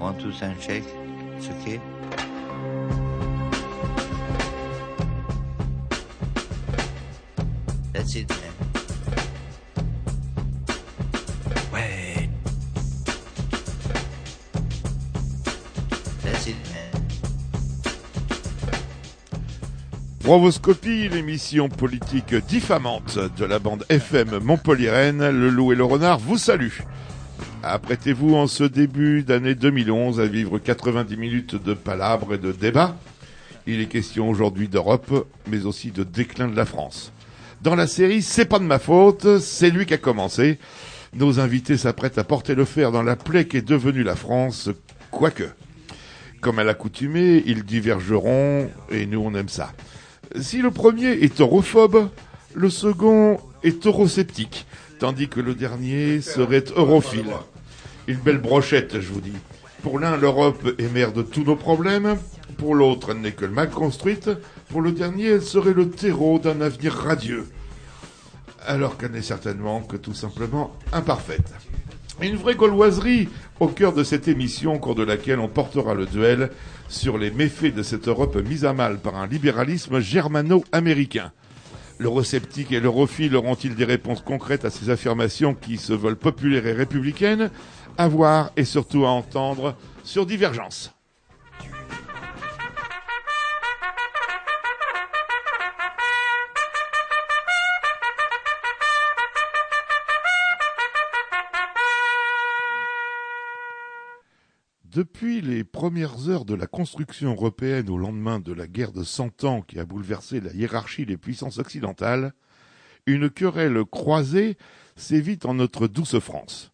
One, two, sound check. It's okay. That's it, man. Ouais. That's it, man. Brovoscopie, l'émission politique diffamante de la bande FM Montpellieraine, le loup et le renard vous saluent. Apprêtez-vous en ce début d'année 2011 à vivre 90 minutes de palabres et de débats? Il est question aujourd'hui d'Europe, mais aussi de déclin de la France. Dans la série C'est pas de ma faute, c'est lui qui a commencé. Nos invités s'apprêtent à porter le fer dans la plaie qui est devenue la France, quoique. Comme à l'accoutumée, ils divergeront, et nous on aime ça. Si le premier est europhobe, le second est eurosceptique, tandis que le dernier serait europhile. Une belle brochette, je vous dis. Pour l'un, l'Europe est mère de tous nos problèmes. Pour l'autre, elle n'est que mal construite. Pour le dernier, elle serait le terreau d'un avenir radieux. Alors qu'elle n'est certainement que tout simplement imparfaite. Une vraie gauloiserie au cœur de cette émission, au cours de laquelle on portera le duel sur les méfaits de cette Europe mise à mal par un libéralisme germano-américain. L'eurosceptique et l'europhile auront-ils des réponses concrètes à ces affirmations qui se veulent populaires et républicaines? À voir et surtout à entendre sur Divergence. Depuis les premières heures de la construction européenne au lendemain de la guerre de Cent Ans qui a bouleversé la hiérarchie des puissances occidentales, une querelle croisée sévit en notre douce France.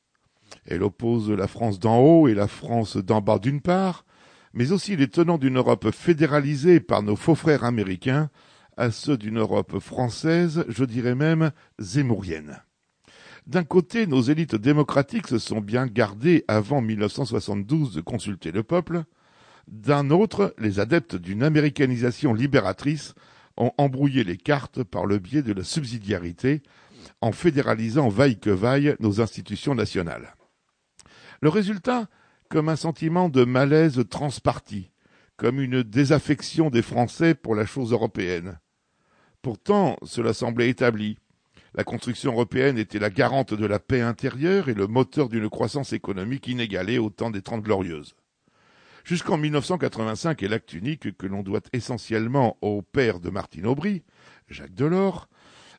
Elle oppose la France d'en haut et la France d'en bas d'une part, mais aussi les tenants d'une Europe fédéralisée par nos faux frères américains à ceux d'une Europe française, je dirais même zémourienne. D'un côté, nos élites démocratiques se sont bien gardées avant 1972 de consulter le peuple. D'un autre, les adeptes d'une américanisation libératrice ont embrouillé les cartes par le biais de la subsidiarité, en fédéralisant vaille que vaille nos institutions nationales. Le résultat, comme un sentiment de malaise transparti, comme une désaffection des Français pour la chose européenne. Pourtant, cela semblait établi. La construction européenne était la garante de la paix intérieure et le moteur d'une croissance économique inégalée au temps des Trente Glorieuses. Jusqu'en 1985 et l'acte unique que l'on doit essentiellement au père de Martine Aubry, Jacques Delors,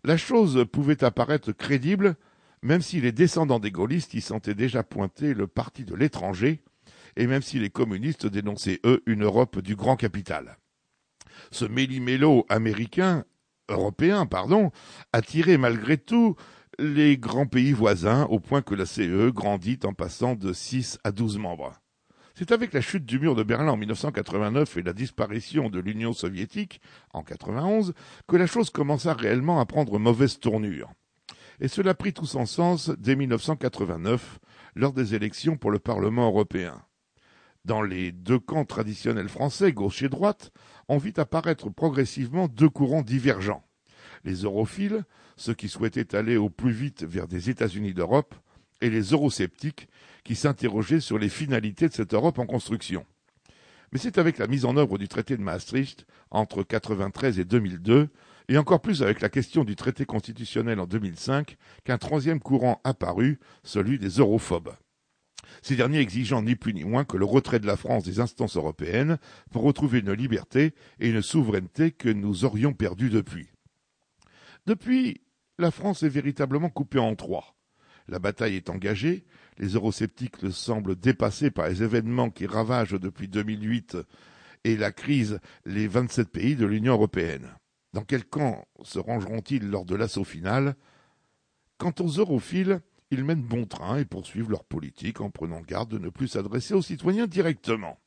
la chose pouvait apparaître crédible, même si les descendants des gaullistes y sentaient déjà pointer le parti de l'étranger, et même si les communistes dénonçaient, eux, une Europe du grand capital. Ce méli-mélo américain européen, pardon, attirait malgré tout les grands pays voisins au point que la CE grandit en passant de 6 à 12 membres. C'est avec la chute du mur de Berlin en 1989 et la disparition de l'Union soviétique en 91 que la chose commença réellement à prendre mauvaise tournure. Et cela prit tout son sens dès 1989 lors des élections pour le Parlement européen. Dans les deux camps traditionnels français, gauche et droite, on vit apparaître progressivement deux courants divergents. Les europhiles, ceux qui souhaitaient aller au plus vite vers des États-Unis d'Europe, et les eurosceptiques, qui s'interrogeaient sur les finalités de cette Europe en construction. Mais c'est avec la mise en œuvre du traité de Maastricht entre 1993 et 2002, et encore plus avec la question du traité constitutionnel en 2005, qu'un troisième courant apparut, celui des europhobes ces derniers exigeant ni plus ni moins que le retrait de la France des instances européennes pour retrouver une liberté et une souveraineté que nous aurions perdues depuis. Depuis, la France est véritablement coupée en trois. La bataille est engagée, les eurosceptiques le semblent dépassés par les événements qui ravagent depuis 2008 et la crise les 27 pays de l'Union européenne. Dans quel camp se rangeront-ils lors de l'assaut final? Quant aux europhiles, ils mènent bon train et poursuivent leur politique en prenant garde de ne plus s'adresser aux citoyens directement.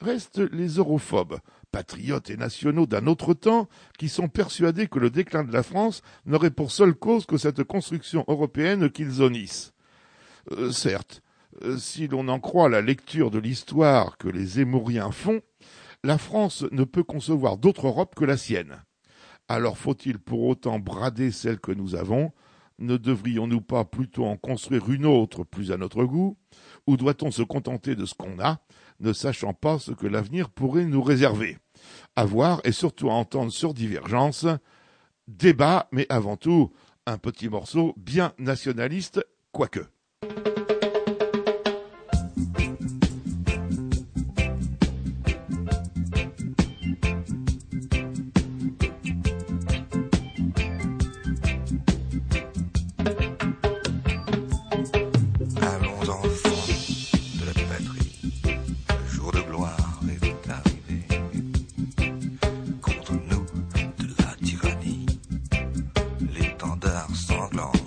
Restent les europhobes, patriotes et nationaux d'un autre temps, qui sont persuadés que le déclin de la France n'aurait pour seule cause que cette construction européenne qu'ils honnissent. Euh, certes, euh, si l'on en croit la lecture de l'histoire que les Émouriens font, la France ne peut concevoir d'autre Europe que la sienne. Alors faut-il pour autant brader celle que nous avons? Ne devrions-nous pas plutôt en construire une autre plus à notre goût? Ou doit-on se contenter de ce qu'on a, ne sachant pas ce que l'avenir pourrait nous réserver? À voir et surtout à entendre sur Divergence, débat, mais avant tout, un petit morceau bien nationaliste, quoique. sanglant.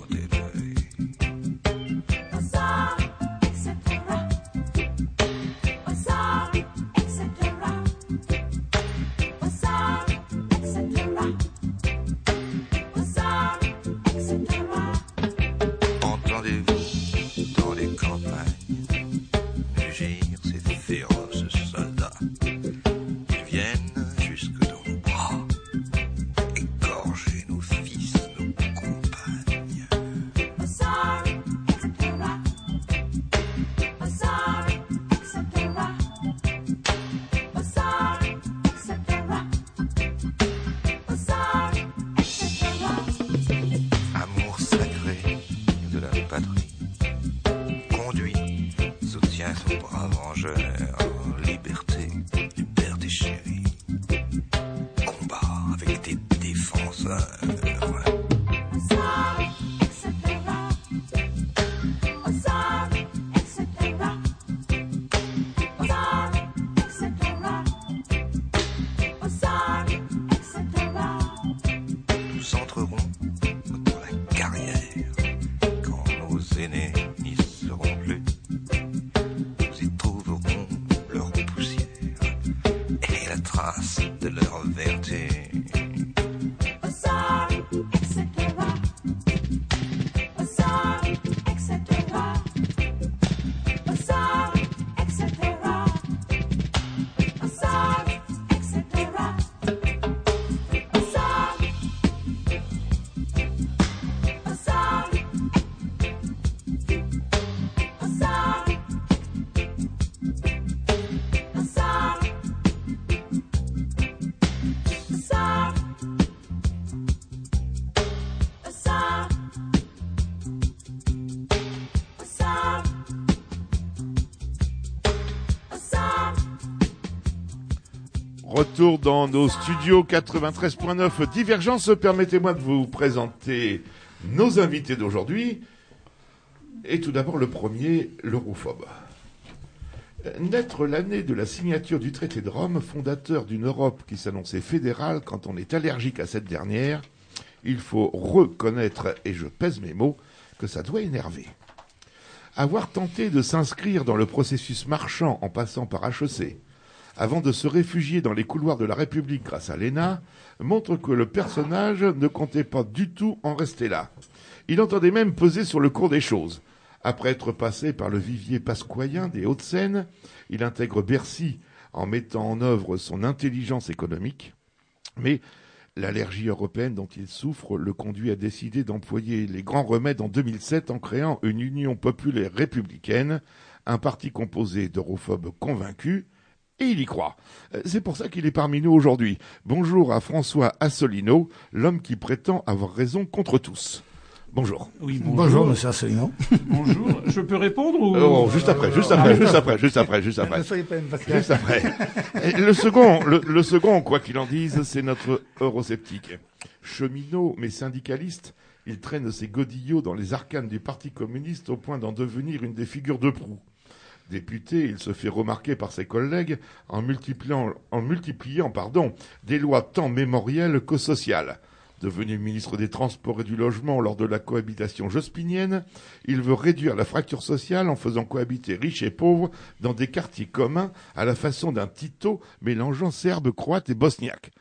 Dans nos studios 93.9 Divergence. Permettez-moi de vous présenter nos invités d'aujourd'hui. Et tout d'abord, le premier, l'europhobe. Naître l'année de la signature du traité de Rome, fondateur d'une Europe qui s'annonçait fédérale quand on est allergique à cette dernière, il faut reconnaître, et je pèse mes mots, que ça doit énerver. Avoir tenté de s'inscrire dans le processus marchand en passant par HEC, avant de se réfugier dans les couloirs de la République grâce à l'ENA, montre que le personnage ne comptait pas du tout en rester là. Il entendait même peser sur le cours des choses. Après être passé par le vivier pasquoyen des Hauts-de-Seine, il intègre Bercy en mettant en œuvre son intelligence économique. Mais l'allergie européenne dont il souffre le conduit à décider d'employer les grands remèdes en 2007 en créant une Union populaire républicaine, un parti composé d'europhobes convaincus, et il y croit. Euh, c'est pour ça qu'il est parmi nous aujourd'hui. Bonjour à François Assolino, l'homme qui prétend avoir raison contre tous. Bonjour. Oui, bonjour. monsieur Asselineau. Bonjour. Je peux répondre ou... Oh, juste après, juste après, juste après, juste après, juste après. Juste après. le second, le, second, quoi qu'il en dise, c'est notre eurosceptique. Cheminot, mais syndicaliste, il traîne ses godillots dans les arcanes du Parti communiste au point d'en devenir une des figures de proue. Député, il se fait remarquer par ses collègues en multipliant, en multipliant pardon, des lois tant mémorielles que sociales. Devenu ministre des Transports et du Logement lors de la cohabitation jospinienne, il veut réduire la fracture sociale en faisant cohabiter riches et pauvres dans des quartiers communs à la façon d'un Tito mélangeant serbes, croates et bosniaques.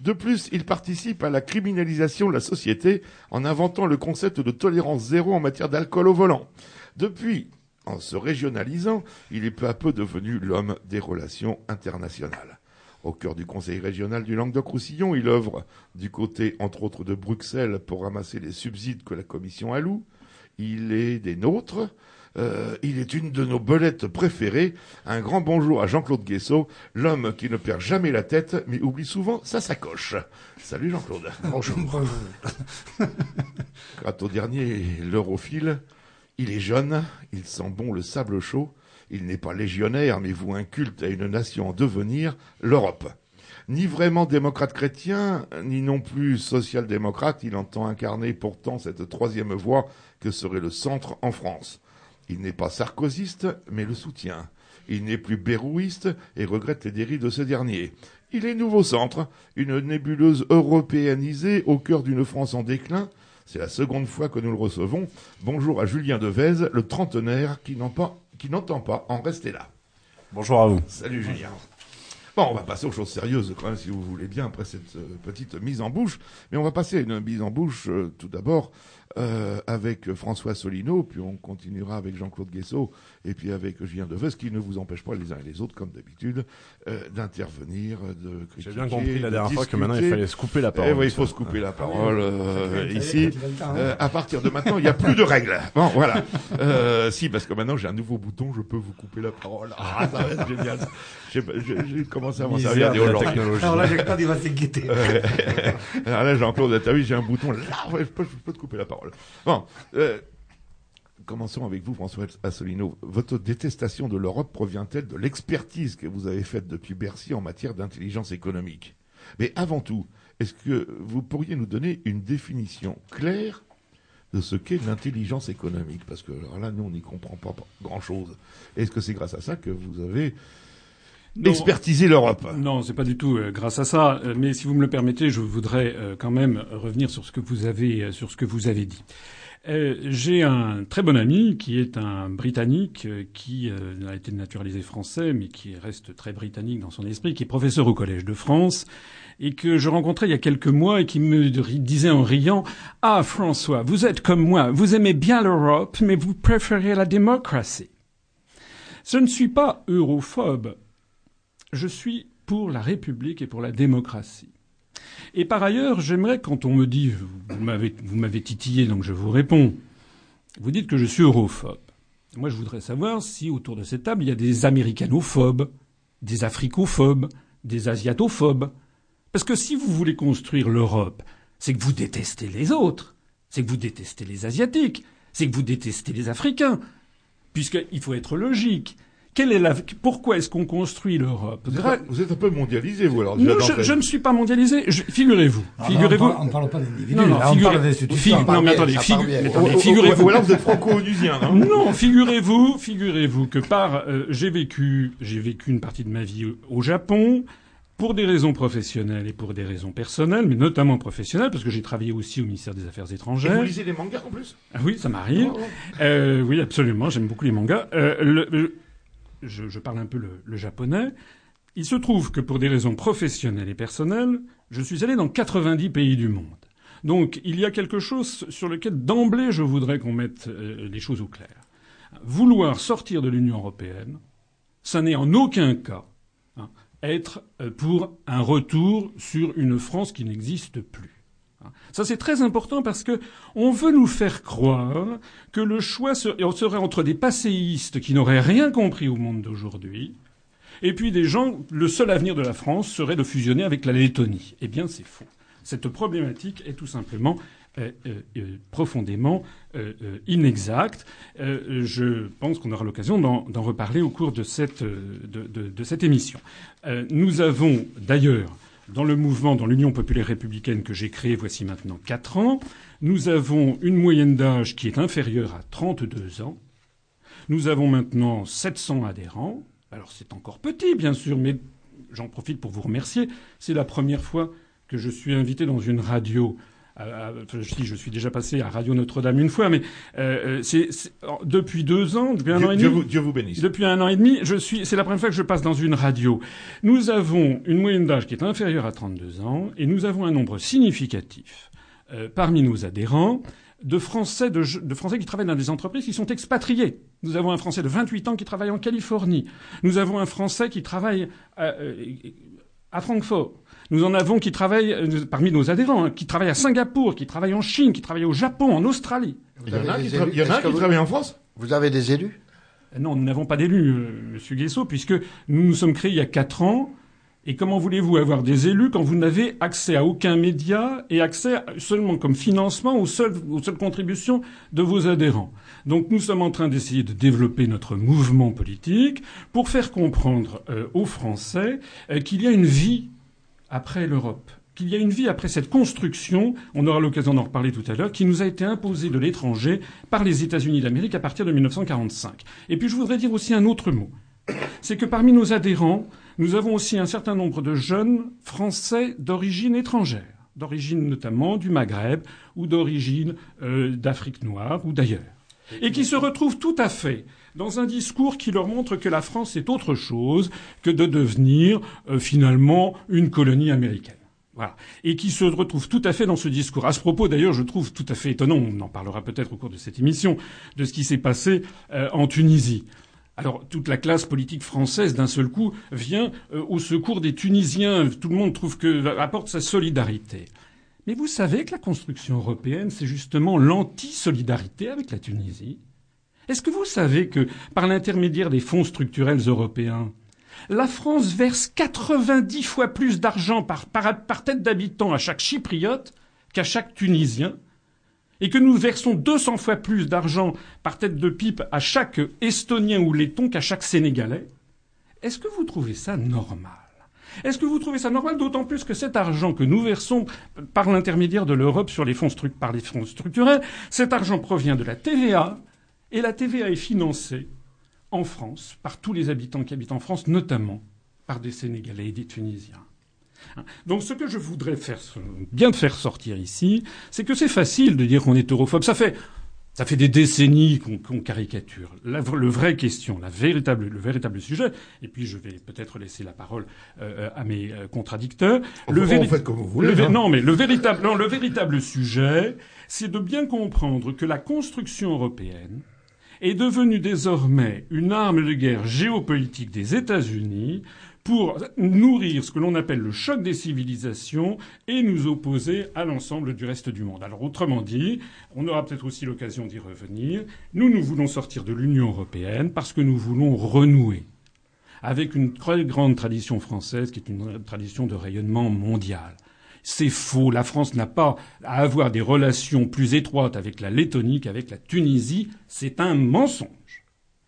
De plus, il participe à la criminalisation de la société en inventant le concept de tolérance zéro en matière d'alcool au volant. Depuis, en se régionalisant, il est peu à peu devenu l'homme des relations internationales. Au cœur du Conseil régional du Languedoc-Roussillon, il œuvre du côté, entre autres, de Bruxelles pour ramasser les subsides que la Commission alloue. Il est des nôtres, Euh, il est une de nos belettes préférées. Un grand bonjour à Jean-Claude Guessot, l'homme qui ne perd jamais la tête, mais oublie souvent sa sacoche. Salut Jean-Claude. Bonjour. Quant au dernier, l'europhile, il est jeune, il sent bon le sable chaud, il n'est pas légionnaire, mais vous un culte à une nation en devenir, l'Europe. Ni vraiment démocrate chrétien, ni non plus social-démocrate, il entend incarner pourtant cette troisième voie que serait le centre en France. Il n'est pas sarkozyste, mais le soutient. Il n'est plus bérouiste et regrette les dérives de ce dernier. Il est nouveau centre, une nébuleuse européanisée au cœur d'une France en déclin. C'est la seconde fois que nous le recevons. Bonjour à Julien Devez, le trentenaire qui n'entend pas en rester là. Bonjour à vous. Salut Julien. Bon, on va passer aux choses sérieuses quand même, si vous voulez bien, après cette euh, petite mise en bouche. Mais on va passer à une mise en bouche euh, tout d'abord euh, avec François Solino, puis on continuera avec Jean-Claude Guessot, et puis avec Julien Deves, qui ne vous empêche pas les uns et les autres, comme d'habitude, euh, d'intervenir, de critiquer. J'ai bien compris la dernière de fois que maintenant il fallait se couper la Eh parole. oui, il faut se couper la parole euh, Allez, ici. Euh, à partir de maintenant, il n'y a plus de règles. Bon, voilà. Euh, si, parce que maintenant j'ai un nouveau bouton, je peux vous couper la parole. Ah, ça va être génial. J'ai commencé à m'en servir la aujourd'hui. technologie. Alors là, Jean-Claude, il va s'inquiéter. Alors là, Jean-Claude, t'as vu, j'ai un bouton là, ouais, je, peux, je peux te couper la parole. Bon, euh, commençons avec vous, François Asselineau. Votre détestation de l'Europe provient-elle de l'expertise que vous avez faite depuis Bercy en matière d'intelligence économique? Mais avant tout, est-ce que vous pourriez nous donner une définition claire de ce qu'est l'intelligence économique? Parce que alors là, nous, on n'y comprend pas grand-chose. Est-ce que c'est grâce à ça que vous avez Non. expertisé l'Europe? Non, c'est pas du tout euh, grâce à ça. Euh, mais si vous me le permettez, je voudrais euh, quand même revenir sur ce que vous avez sur ce que vous avez dit. Euh, J'ai un très bon ami qui est un Britannique euh, qui euh, a été naturalisé français, mais qui reste très britannique dans son esprit, qui est professeur au Collège de France et que je rencontrais il y a quelques mois et qui me disait en riant Ah François, vous êtes comme moi, vous aimez bien l'Europe, mais vous préférez la démocratie. Je ne suis pas europhobe, je suis pour la République et pour la démocratie. Et par ailleurs, j'aimerais, quand on me dit, vous m'avez, titillé, donc je vous réponds, vous dites que je suis europhobe. Moi, je voudrais savoir si autour de cette table, il y a des américanophobes, des africophobes, des asiatophobes. Parce que si vous voulez construire l'Europe, c'est que vous détestez les autres, c'est que vous détestez les Asiatiques, c'est que vous détestez les Africains. Puisqu'il faut être logique. Quelle est la... Pourquoi est-ce qu'on construit l'Europe? Vous Gra- êtes, vous êtes un peu mondialisé, vous, alors déjà non, je, je ne suis pas mondialisé. Je- Figurez-vous. Là, Figurez-vous. On ne parle, pas d'individus, Non, non, là, on figurez- parle d'institutions. fi- Ça non, mais attendez, figu- attendez, ou- figurez-vous. Ou alors vous êtes franco-onusien, non Non, figurez-vous, figurez-vous que par euh, j'ai vécu, j'ai vécu une partie de ma vie au, Japon pour des raisons professionnelles et pour des raisons personnelles, mais notamment professionnelles parce que j'ai travaillé aussi au ministère des Affaires Et étrangères. vous lisez des mangas en plus? Ah oui, ça m'arrive. Oh, oh. Euh, oui, absolument. J'aime beaucoup les mangas. Euh, le- le- je, parle un peu le, le japonais. Il se trouve que pour des raisons professionnelles et personnelles, je suis allé dans 90 pays du monde. Donc, il y a quelque chose sur lequel d'emblée je voudrais qu'on mette euh, les choses au clair. Vouloir sortir de l'Union européenne, ça n'est en aucun cas hein, être euh, pour un retour sur une France qui n'existe plus. Ça c'est très important parce que on veut nous faire croire que le choix ser- serait entre des passéistes qui n'auraient rien compris au monde d'aujourd'hui et puis des gens, le seul avenir de la France serait de fusionner avec la Lettonie. Eh bien, c'est faux. Cette problématique est tout simplement euh, euh, euh, profondément euh, inexacte. Je pense qu'on aura l'occasion d'en reparler au cours de cette, de, cette émission. Nous avons d'ailleurs, dans le mouvement, dans l'Union populaire républicaine que j'ai créé voici maintenant quatre ans, nous avons une moyenne d'âge qui est inférieure à 32 ans. Nous avons maintenant 700 adhérents. Alors c'est encore petit, bien sûr, mais j'en profite pour vous remercier. C'est la première fois que je suis invité dans une radio. À- à- je suis déjà passé à Radio Notre-Dame une fois, mais euh, euh, c'est depuis deux ans, depuis un Dieu, an et Dieu demi. vous, Dieu vous bénisse. Depuis un an et demi, je suis, c'est la première fois que je passe dans une radio. Nous avons une moyenne d'âge qui est inférieure à 32 ans et nous avons un nombre significatif euh, parmi nos adhérents de Français, de, de Français qui travaillent dans des entreprises qui sont expatriés. Nous avons un Français de 28 ans qui travaille en Californie. Nous avons un Français qui travaille à, euh, à Francfort. Nous en avons qui travaillent, euh, parmi nos adhérents, hein, qui travaillent à Singapour, qui travaillent en Chine, qui travaillent au Japon, en Australie. Il y en a qui, tra- y en a qui vous- travaille en France Vous avez des élus Euh, Non, nous n'avons pas d'élus, euh, Monsieur Guessot, puisque nous nous sommes créés il y a quatre ans. Et comment voulez-vous avoir des élus quand vous n'avez accès à aucun média et accès à- seulement comme financement aux seules, aux seules contributions de vos adhérents? Donc nous sommes en train d'essayer de développer notre mouvement politique pour faire comprendre euh, aux Français euh, qu'il y a une vie après l'Europe qu'il y a une vie après cette construction, on aura l'occasion d'en reparler tout à l'heure, qui nous a été imposée de l'étranger par les États-Unis d'Amérique à partir de 1945. Et puis je voudrais dire aussi un autre mot. C'est que parmi nos adhérents, nous avons aussi un certain nombre de jeunes Français d'origine étrangère, d'origine notamment du Maghreb ou d'origine euh, d'Afrique noire ou d'ailleurs, et qui se retrouvent tout à fait dans un discours qui leur montre que la France est autre chose que de devenir euh, finalement une colonie américaine. Voilà. Et qui se retrouvent tout à fait dans ce discours. À ce propos, d'ailleurs, je trouve tout à fait étonnant, on en parlera peut-être au cours de cette émission, de ce qui s'est passé euh, en Tunisie. Alors, toute la classe politique française, d'un seul coup, vient euh, au secours des Tunisiens. Tout le monde trouve que apporte sa solidarité. Mais vous savez que la construction européenne, c'est justement l'anti-solidarité avec la Tunisie. Est-ce que vous savez que, par l'intermédiaire des fonds structurels européens, la France verse 90 fois plus d'argent par, tête d'habitant à chaque Chypriote qu'à chaque Tunisien, et que nous versons 200 fois plus d'argent par tête de pipe à chaque Estonien ou Letton qu'à chaque Sénégalais? Est-ce que vous trouvez ça normal? Est-ce que vous trouvez ça normal D'autant plus que cet argent que nous versons par l'intermédiaire de l'Europe sur par les fonds structurels, cet argent provient de la TVA, et la TVA est financée en France par tous les habitants qui habitent en France, notamment par des Sénégalais et des Tunisiens. Hein. Donc ce que je voudrais faire, bien faire sortir ici, c'est que c'est facile de dire qu'on est europhobe. Ça fait, ça fait des décennies qu'on caricature. La, le vraie question, la véritable, le véritable sujet, et puis je vais peut-être laisser la parole euh, à mes euh, contradicteurs. Vous faites comme vous voulez, le hein. Non, mais le véritable, non, le véritable sujet, c'est de bien comprendre que la construction européenne est devenue désormais une arme de guerre géopolitique des États-Unis pour nourrir ce que l'on appelle le choc des civilisations et nous opposer à l'ensemble du reste du monde. Alors autrement dit, on aura peut-être aussi l'occasion d'y revenir, nous nous voulons sortir de l'Union européenne parce que nous voulons renouer avec une très grande tradition française qui est une tradition de rayonnement mondial. C'est faux. La France n'a pas à avoir des relations plus étroites avec la Lettonie qu'avec la Tunisie. C'est un mensonge.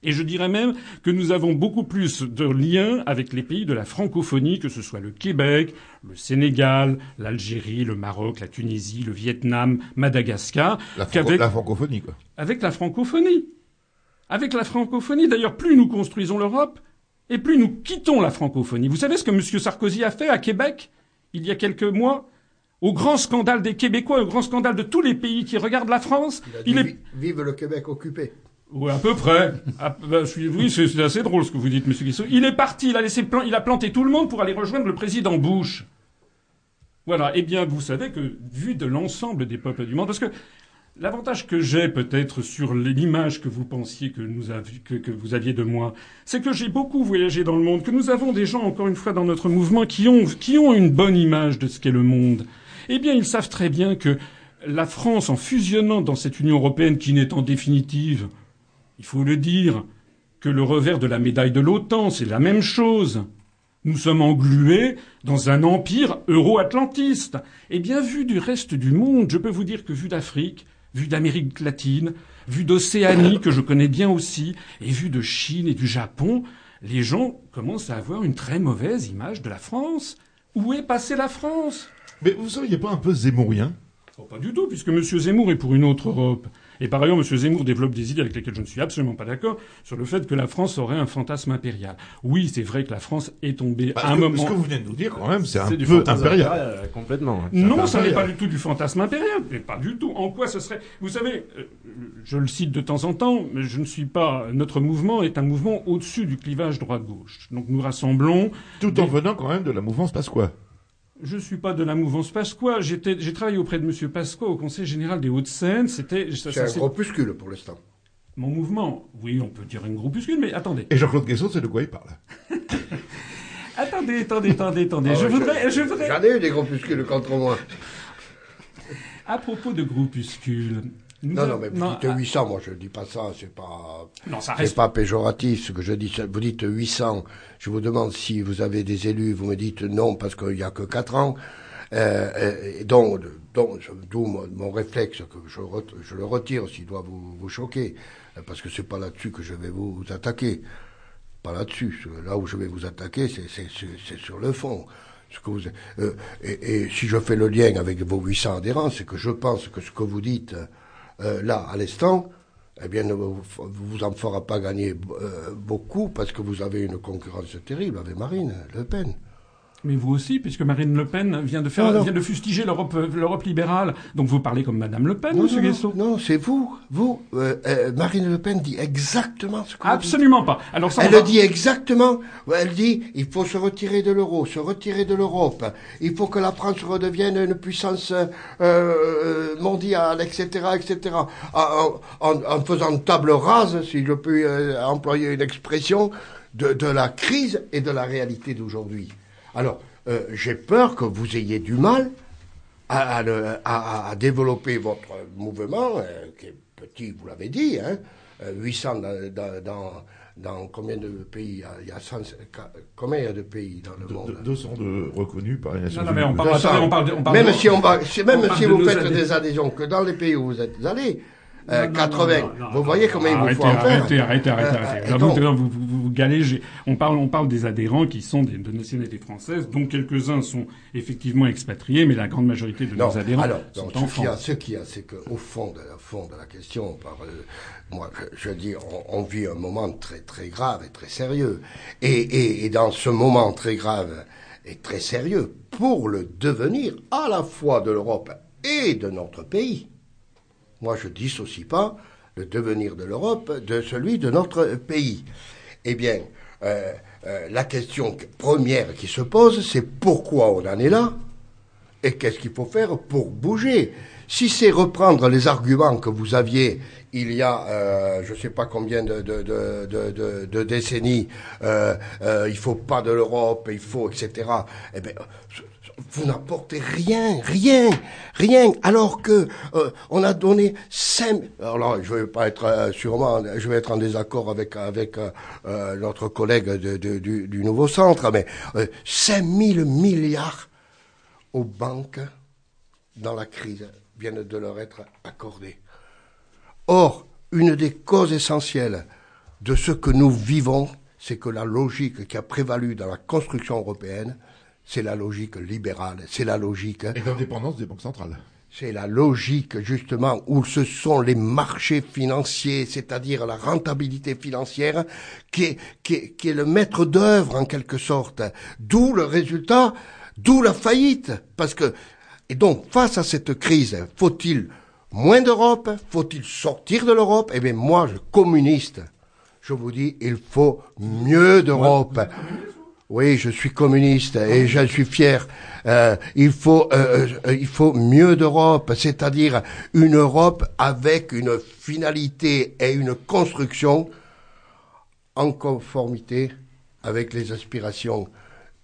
Et je dirais même que nous avons beaucoup plus de liens avec les pays de la francophonie, que ce soit le Québec, le Sénégal, l'Algérie, le Maroc, la Tunisie, le Vietnam, Madagascar, la, franco- qu'avec la francophonie, quoi. avec la francophonie. Avec la francophonie, d'ailleurs, plus nous construisons l'Europe, et plus nous quittons la francophonie. Vous savez ce que M. Sarkozy a fait à Québec, il y a quelques mois Au grand scandale des Québécois, au grand scandale de tous les pays qui regardent la France, Il il a dit est... vi- Vive le Québec occupé. Oui, à peu près. Ah, bah, je suis- Oui, c'est c'est assez drôle ce que vous dites, Monsieur Guissot. Il est parti, il a laissé plan- il a planté tout le monde pour aller rejoindre le président Bush. Voilà. Eh bien, vous savez que, vu de l'ensemble des peuples du monde, parce que l'avantage que j'ai peut-être sur l'image que vous pensiez que, vous aviez de moi, c'est que j'ai beaucoup voyagé dans le monde, que nous avons des gens, encore une fois, dans notre mouvement qui ont, une bonne image de ce qu'est le monde. Eh bien, ils savent très bien que la France, en fusionnant dans cette Union européenne qui n'est en définitive, il faut le dire, que le revers de la médaille de l'OTAN, c'est la même chose. Nous sommes englués dans un empire euro-atlantiste. Et bien vu du reste du monde, je peux vous dire que vu d'Afrique, vu d'Amérique latine, vu d'Océanie, que je connais bien aussi, et vu de Chine et du Japon, les gens commencent à avoir une très mauvaise image de la France. Où est passée la France? Mais vous seriez pas un peu zémourien Oh, Pas du tout, puisque M. Zemmour est pour une autre Europe. Et par ailleurs, M. Zemmour développe des idées avec lesquelles je ne suis absolument pas d'accord sur le fait que la France aurait un fantasme impérial. Oui, c'est vrai que la France est tombée Bah, à un que, moment. ce que vous venez de nous dire, quand même, c'est un peu fantasme impérial. impérial, complètement. ouais. C'est Non, ça n'est pas du tout du fantasme impérial, mais pas du tout. En quoi ce serait Vous savez, euh, je le cite de temps en temps, mais je ne suis pas. Notre mouvement est un mouvement au-dessus du clivage droite-gauche. Donc nous rassemblons. Tout en venant quand même de la mouvance Pasqua. Je suis pas de la mouvance Pasqua. J'ai travaillé auprès de M. Pasqua au Conseil général des Hauts-de-Seine. C'était C'est un groupuscule pour l'instant. mon mouvement. Oui, on peut dire une groupuscule, mais attendez. Et Jean-Claude Guessot, c'est de quoi il parle? Attendez. attendez, attendez, attendez. Ah je ouais, voudrais, je voudrais. J'en ai eu des groupuscules contre moi. À propos de groupuscules. Non, non, mais vous dites ah, 800, moi je dis pas ça, c'est pas... Non, ça C'est reste. pas péjoratif ce que je dis. Vous dites 800. Je vous demande si vous avez des élus. Vous me dites non parce qu'il y a que 4 ans. Euh, euh, et donc, d'où mon, mon réflexe que je, le retire s'il doit vous, vous choquer, euh, parce que c'est pas là-dessus que je vais vous, vous attaquer. Pas là-dessus. Là où je vais vous attaquer, c'est sur le fond. Ce que vous, euh, et, et si je fais le lien avec vos 800 adhérents, c'est que je pense que ce que vous dites euh, là à l'instant, eh bien, vous, vous en fera pas gagner euh, beaucoup parce que vous avez une concurrence terrible avec Marine Le Pen. Mais vous aussi, puisque Marine Le Pen vient de faire, Non, non. vient de fustiger l'Europe, euh, l'Europe libérale. Donc vous parlez comme Madame Le Pen, Non, Monsieur non, Guesso non, c'est vous, vous. euh, euh, Marine Le Pen dit exactement ce que vous dites. Absolument pas. Alors ça, Elle va- le dit exactement. Elle dit il faut se retirer de l'euro, se retirer de l'Europe. Il faut que la France redevienne une puissance euh, mondiale, etc., etc. En, en- en faisant table rase, si je peux euh, employer une expression, de, de la crise et de la réalité d'aujourd'hui. Alors, euh, j'ai peur que vous ayez du mal à, à le- à- à développer votre mouvement, euh, qui est petit, vous l'avez dit, hein, euh, 800 dans, dans, dans- dans combien de pays il y a, il y a 100 Combien il y a de pays dans le De- monde? de- 202 reconnus par les Nations Non, non, mais on parle, 200. attendez, on parle, de- on parle Même de- si on va, si- même on parle si vous faites des adhésions que dans les pays où vous êtes allés, euh, Non, non, 80, non, non, vous voyez combien il vous arrêtez, faut en faire. Arrêtez, arrêtez, arrêtez, Euh, euh, Vous, donc- vous, vous, vous- vous galégez. On parle, on parle des adhérents qui sont des, de nationalité française, dont quelques-uns sont effectivement expatriés, mais la grande majorité de nos adhérents alors, sont donc, en ce a, France. ce qu'il y a, c'est qu'au fond de la fond de la question, par, euh, moi, je, je dis, on, on vit un moment très très grave et très sérieux, et, et, et dans ce moment très grave et très sérieux, pour le devenir à la fois de l'Europe et de notre pays. Moi, je dissocie pas le devenir de l'Europe de celui de notre pays. Eh bien, euh, euh, la question première qui se pose, c'est pourquoi on en est là et qu'est-ce qu'il faut faire pour bouger Si c'est reprendre les arguments que vous aviez il y a, euh, je ne sais pas combien de, décennies, il faut pas de l'Europe, il faut, etc. Eh bien, vous n'apportez rien, rien, rien, alors que euh, on a donné cinq. Alors là, je vais pas être euh, sûrement, je vais être en désaccord avec avec euh, euh, notre collègue du, du nouveau centre, mais euh, 5 000 milliards aux banques dans la crise viennent de leur être accordés. Or, une des causes essentielles de ce que nous vivons, c'est que la logique qui a prévalu dans la construction européenne, c'est la logique libérale, c'est la logique Et d'indépendance des banques centrales. c'est la logique justement où ce sont les marchés financiers, c'est-à-dire la rentabilité financière, qui est, qui est, qui est le maître d'œuvre en quelque sorte. D'où le résultat, d'où la faillite. Parce que, et donc face à cette crise, faut-il moins d'Europe? Faut-il sortir de l'Europe? Eh bien moi, je communiste, je vous dis, il faut mieux d'Europe. Oui, je suis communiste et je suis fier. Euh, il faut, euh, euh, il faut mieux d'Europe, c'est-à-dire une Europe avec une finalité et une construction en conformité avec les aspirations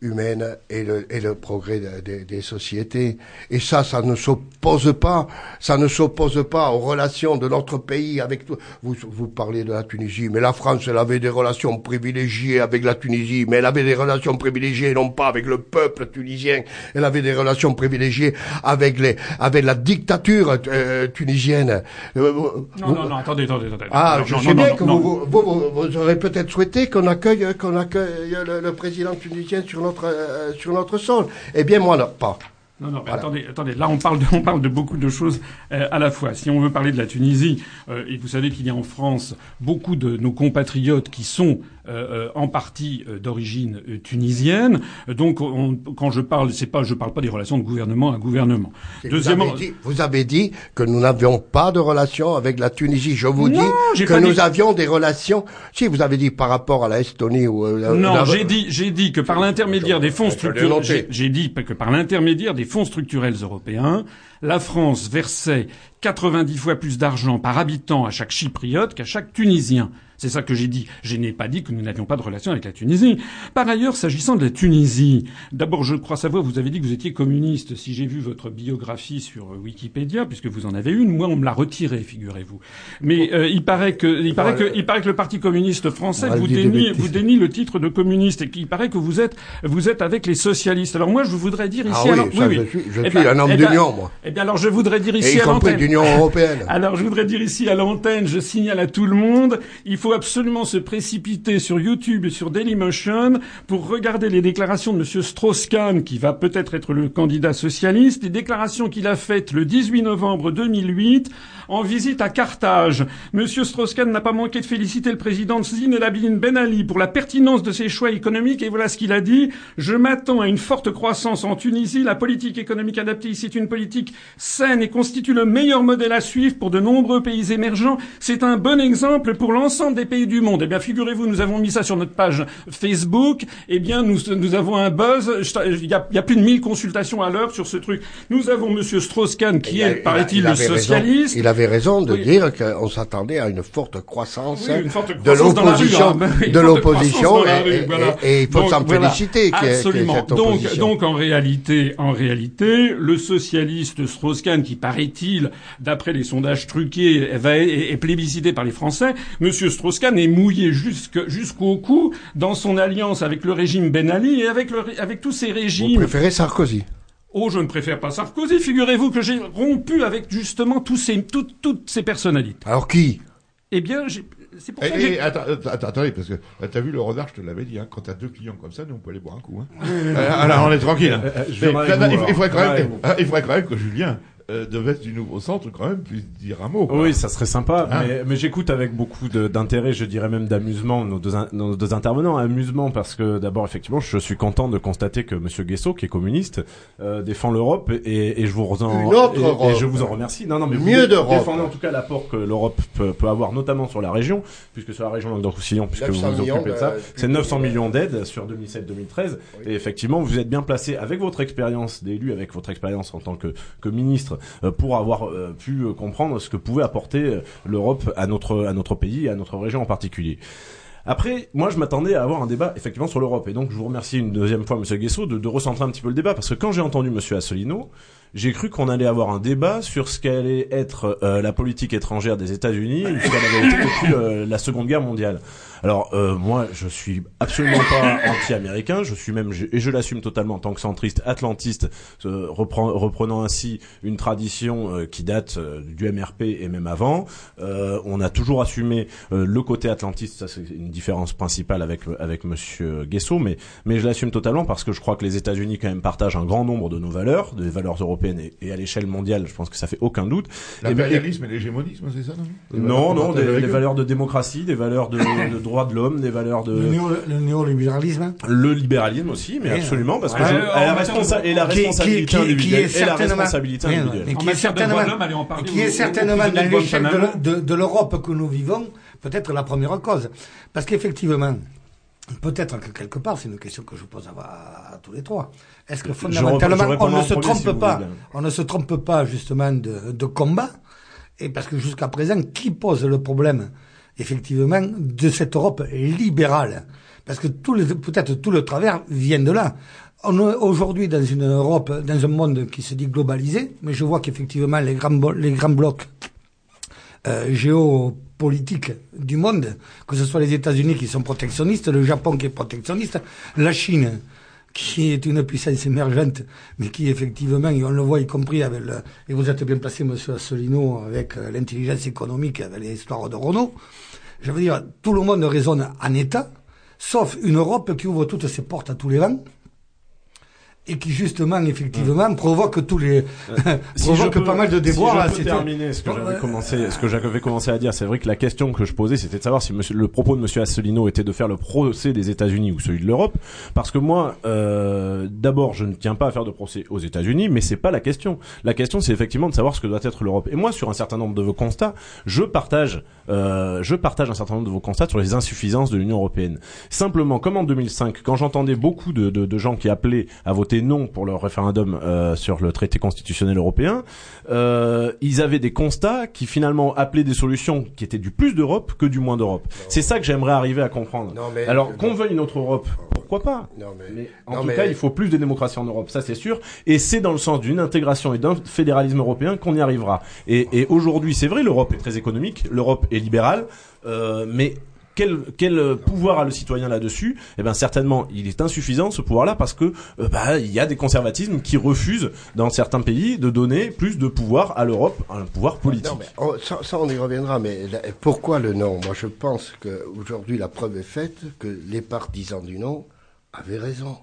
humaines et le, et le progrès de- de- des sociétés. Et ça, ça ne s'oppose pas, ça ne s'oppose pas aux relations de notre pays avec tout. Vous, vous parlez de la Tunisie, mais la France, elle avait des relations privilégiées avec la Tunisie, mais elle avait des relations privilégiées non pas avec le peuple tunisien, elle avait des relations privilégiées avec les, avec la dictature euh, tunisienne. Euh, vous- Non, non, non, attendez, attendez, attendez. ah, Non, je non, sais non, bien que vous, vous, vous aurez peut-être souhaité qu'on accueille, qu'on accueille le, le président tunisien sur notre, euh, sur notre sol. Eh bien, moi, non, pas. Non, non, mais Voilà. attendez, attendez. Là, on parle de, on parle de beaucoup de choses euh, à la fois. Si on veut parler de la Tunisie, euh, et vous savez qu'il y a en France beaucoup de nos compatriotes qui sont euh, euh, en partie euh, d'origine euh, tunisienne. Donc, on- quand je parle, c'est pas, je parle pas des relations de gouvernement à gouvernement. Deuxièmement, vous, avez dit, vous avez dit que nous n'avions pas de relation avec la Tunisie. Je vous Non, dis que nous dit- avions des relations. Si vous avez dit par rapport à la Estonie ou euh, Non, la- j'ai dit, j'ai dit que par l'intermédiaire des fonds structurels, j'ai dit que par l'intermédiaire des fonds structurels européens, la France versait 90 fois plus d'argent par habitant à chaque Chypriote qu'à chaque Tunisien. C'est ça que j'ai dit. Je n'ai pas dit que nous n'avions pas de relation avec la Tunisie. Par ailleurs, s'agissant de la Tunisie, d'abord, je crois savoir, vous avez dit que vous étiez communiste. Si j'ai vu votre biographie sur Wikipédia, puisque vous en avez une, moi, on me l'a retirée, figurez-vous. Mais euh, il paraît que, il paraît que, il paraît que le Parti communiste français vous dénie, bêtises. vous dénie le titre de communiste et qu'il paraît que vous êtes, vous êtes avec les socialistes. Alors moi, je voudrais dire ici, Ah oui, alors, ça, je suis, je Eh suis ben, un homme eh ben, d'union, moi. Eh bien, alors, je voudrais dire ici à l'antenne. d'Union européenne. Alors, je voudrais dire ici à l'antenne, je signale à tout le monde, il faut absolument se précipiter sur YouTube et sur Dailymotion pour regarder les déclarations de Monsieur Strauss-Kahn, qui va peut-être être le candidat socialiste, les déclarations qu'il a faites le 18 novembre 2008 en visite à Carthage. Monsieur Strauss-Kahn n'a pas manqué de féliciter le président Zine El Abidine Ben Ali pour la pertinence de ses choix économiques et voilà ce qu'il a dit. Je m'attends à une forte croissance en Tunisie. La politique économique adaptée ici est une politique saine et constitue le meilleur modèle à suivre pour de nombreux pays émergents. C'est un bon exemple pour l'ensemble des pays du monde. Eh bien, figurez-vous, nous avons mis ça sur notre page Facebook. Eh bien, nous, nous avons un buzz. Il y a, il y a plus de 1000 consultations à l'heure sur ce truc. Nous avons monsieur Strauss-Kahn qui a- est, paraît-il, il le raison- socialiste. il avait raison de Oui. dire qu'on s'attendait à une forte croissance Oui, une forte de croissance l'opposition, hein. De l'opposition, et, il faut s'en voilà. féliciter Absolument. cette donc, donc en réalité, en réalité, le socialiste Strauss-Kahn, qui paraît-il, d'après les sondages truqués, va, est, est plébiscité par les Français, Monsieur Strauss-Kahn est mouillé jusque- jusqu'au cou dans son alliance avec le régime Ben Ali et avec, le, ré- avec tous ces Vous régimes. préférez Sarkozy? Oh, je ne préfère pas Sarkozy. Figurez-vous que j'ai rompu avec justement tous ces, toutes, toutes ces personnalités. Alors qui? Eh bien, j'ai- c'est pour Et, ça que j'ai... et attends, attends, attends, attendez, parce que euh, t'as vu le renard, je te l'avais dit, hein, quand t'as deux clients comme ça, nous on peut aller boire un coup. Hein. Euh, alors on est tranquille. hein. Je vous, il, il faudrait quand même, euh, il faudrait quand même que Julien euh, de Veste du nouveau centre quand même puisse dire un mot. quoi. Oui, ça serait sympa, Hein mais, mais j'écoute avec beaucoup d'intérêt, je dirais même d'amusement nos deux, nos deux intervenants. Amusement parce que d'abord, effectivement, je suis content de constater que Monsieur Guesso, qui est communiste, euh, défend l'Europe et, et je vous en et- et, je vous en remercie. Non, non, mais Mieux d'Europe. défendez en tout cas l'apport que l'Europe peut, peut avoir, notamment sur la région, puisque sur la région Languedoc-Roussillon, puisque vous 900 vous occupez de ça, de- c'est 900 millions d'aides sur 2007-2013. Et effectivement, vous êtes bien placé avec votre expérience d'élu, avec votre expérience en tant que, que ministre, euh, pour avoir euh, pu euh, comprendre ce que pouvait apporter l'Europe à notre, à notre pays et à notre région en particulier. Après, moi, je m'attendais à avoir un débat effectivement sur l'Europe, et donc je vous remercie une deuxième fois, Monsieur Guesso, de, de recentrer un petit peu le débat, parce que quand j'ai entendu Monsieur Asselineau, j'ai cru qu'on allait avoir un débat sur ce qu'allait être euh, la politique étrangère des États-Unis, la vérité depuis euh, la Seconde Guerre mondiale. Alors euh, moi, je suis absolument pas anti-américain. Je suis même, et je l'assume totalement en tant que centriste, atlantiste, euh, reprenant ainsi une tradition euh, qui date euh, du MRP et même avant. Euh, on a toujours assumé euh, le côté atlantiste. Ça, c'est une différence principale avec avec Monsieur Guesso, mais mais je l'assume totalement parce que je crois que les États-Unis quand même partagent un grand nombre de nos valeurs, des valeurs européennes et, et à l'échelle mondiale. Je pense que ça fait aucun doute. Et- L'impérialisme et l'hégémonisme, c'est ça, non? Non, non, des, valeurs de démocratie, des valeurs de, de droits de l'homme, des valeurs Le, de néo- le néolibéralisme le libéralisme aussi, mais Oui, absolument parce que je- Euh, et la, responsa- et la qui- qui- responsabilité qui- qui est individuelle et la certainement- responsabilité individuelle. En qui est certainement, qui est certainement dans l'échelle de, l'Europe que nous vivons, peut-être la première cause. Parce qu'effectivement, peut-être que quelque part, c'est une question que je pose à, à tous les trois. Est-ce que fondamentalement, on ne se trompe si pas, on ne se trompe pas justement de, de combat, et parce que jusqu'à présent, qui pose le problème, effectivement, de cette Europe libérale Parce que peut-être tout le travers vient de là. On est aujourd'hui dans une Europe, dans un monde qui se dit globalisé, mais je vois qu'effectivement les grands, les grands blocs euh, géopolitiques du monde, que ce soit les États-Unis qui sont protectionnistes, le Japon qui est protectionniste, la Chine qui est une puissance émergente, mais qui effectivement, et on le voit y compris avec le, et vous êtes bien placé, monsieur Asselineau, avec euh, l'intelligence économique, avec les histoires de Renault. Je veux dire, tout le monde raisonne en État, sauf une Europe qui ouvre toutes ses portes à tous les vents, et qui justement, effectivement, provoque tous les, Si provoque peux- pas mal de déboires. Si je peux terminer ce que j'avais euh, commencé, ce que j'avais commencé à dire, c'est vrai que la question que je posais, c'était de savoir si monsieur, le propos de Monsieur Asselineau était de faire le procès des États-Unis ou celui de l'Europe, parce que moi, euh, d'abord, je ne tiens pas à faire de procès aux États-Unis, mais c'est pas la question. La question, c'est effectivement de savoir ce que doit être l'Europe. Et moi, sur un certain nombre de vos constats, je partage, euh, je partage un certain nombre de vos constats sur les insuffisances de l'Union européenne. Simplement, comme en 2005, quand j'entendais beaucoup de, de, de gens qui appelaient à voter voté non pour le référendum euh, sur le traité constitutionnel européen, euh, ils avaient des constats qui finalement appelaient des solutions qui étaient du plus d'Europe que du moins d'Europe. C'est ça que j'aimerais arriver à comprendre. Non, mais- Alors qu'on veuille une autre Europe, pourquoi pas? Non, mais- mais en non, tout mais- cas, il faut plus de démocratie en Europe, ça c'est sûr. Et c'est dans le sens d'une intégration et d'un fédéralisme européen qu'on y arrivera. Et, et aujourd'hui, c'est vrai, l'Europe est très économique, l'Europe est libérale, euh, mais quel, quel pouvoir a le citoyen là-dessus Eh bien, certainement, il est insuffisant ce pouvoir-là parce que euh, bah, il y a des conservatismes qui refusent dans certains pays de donner plus de pouvoir à l'Europe, un pouvoir politique. On- ça, ça, on y reviendra, mais pourquoi le non? Moi, je pense qu'aujourd'hui, la preuve est faite que les partisans du non avaient raison.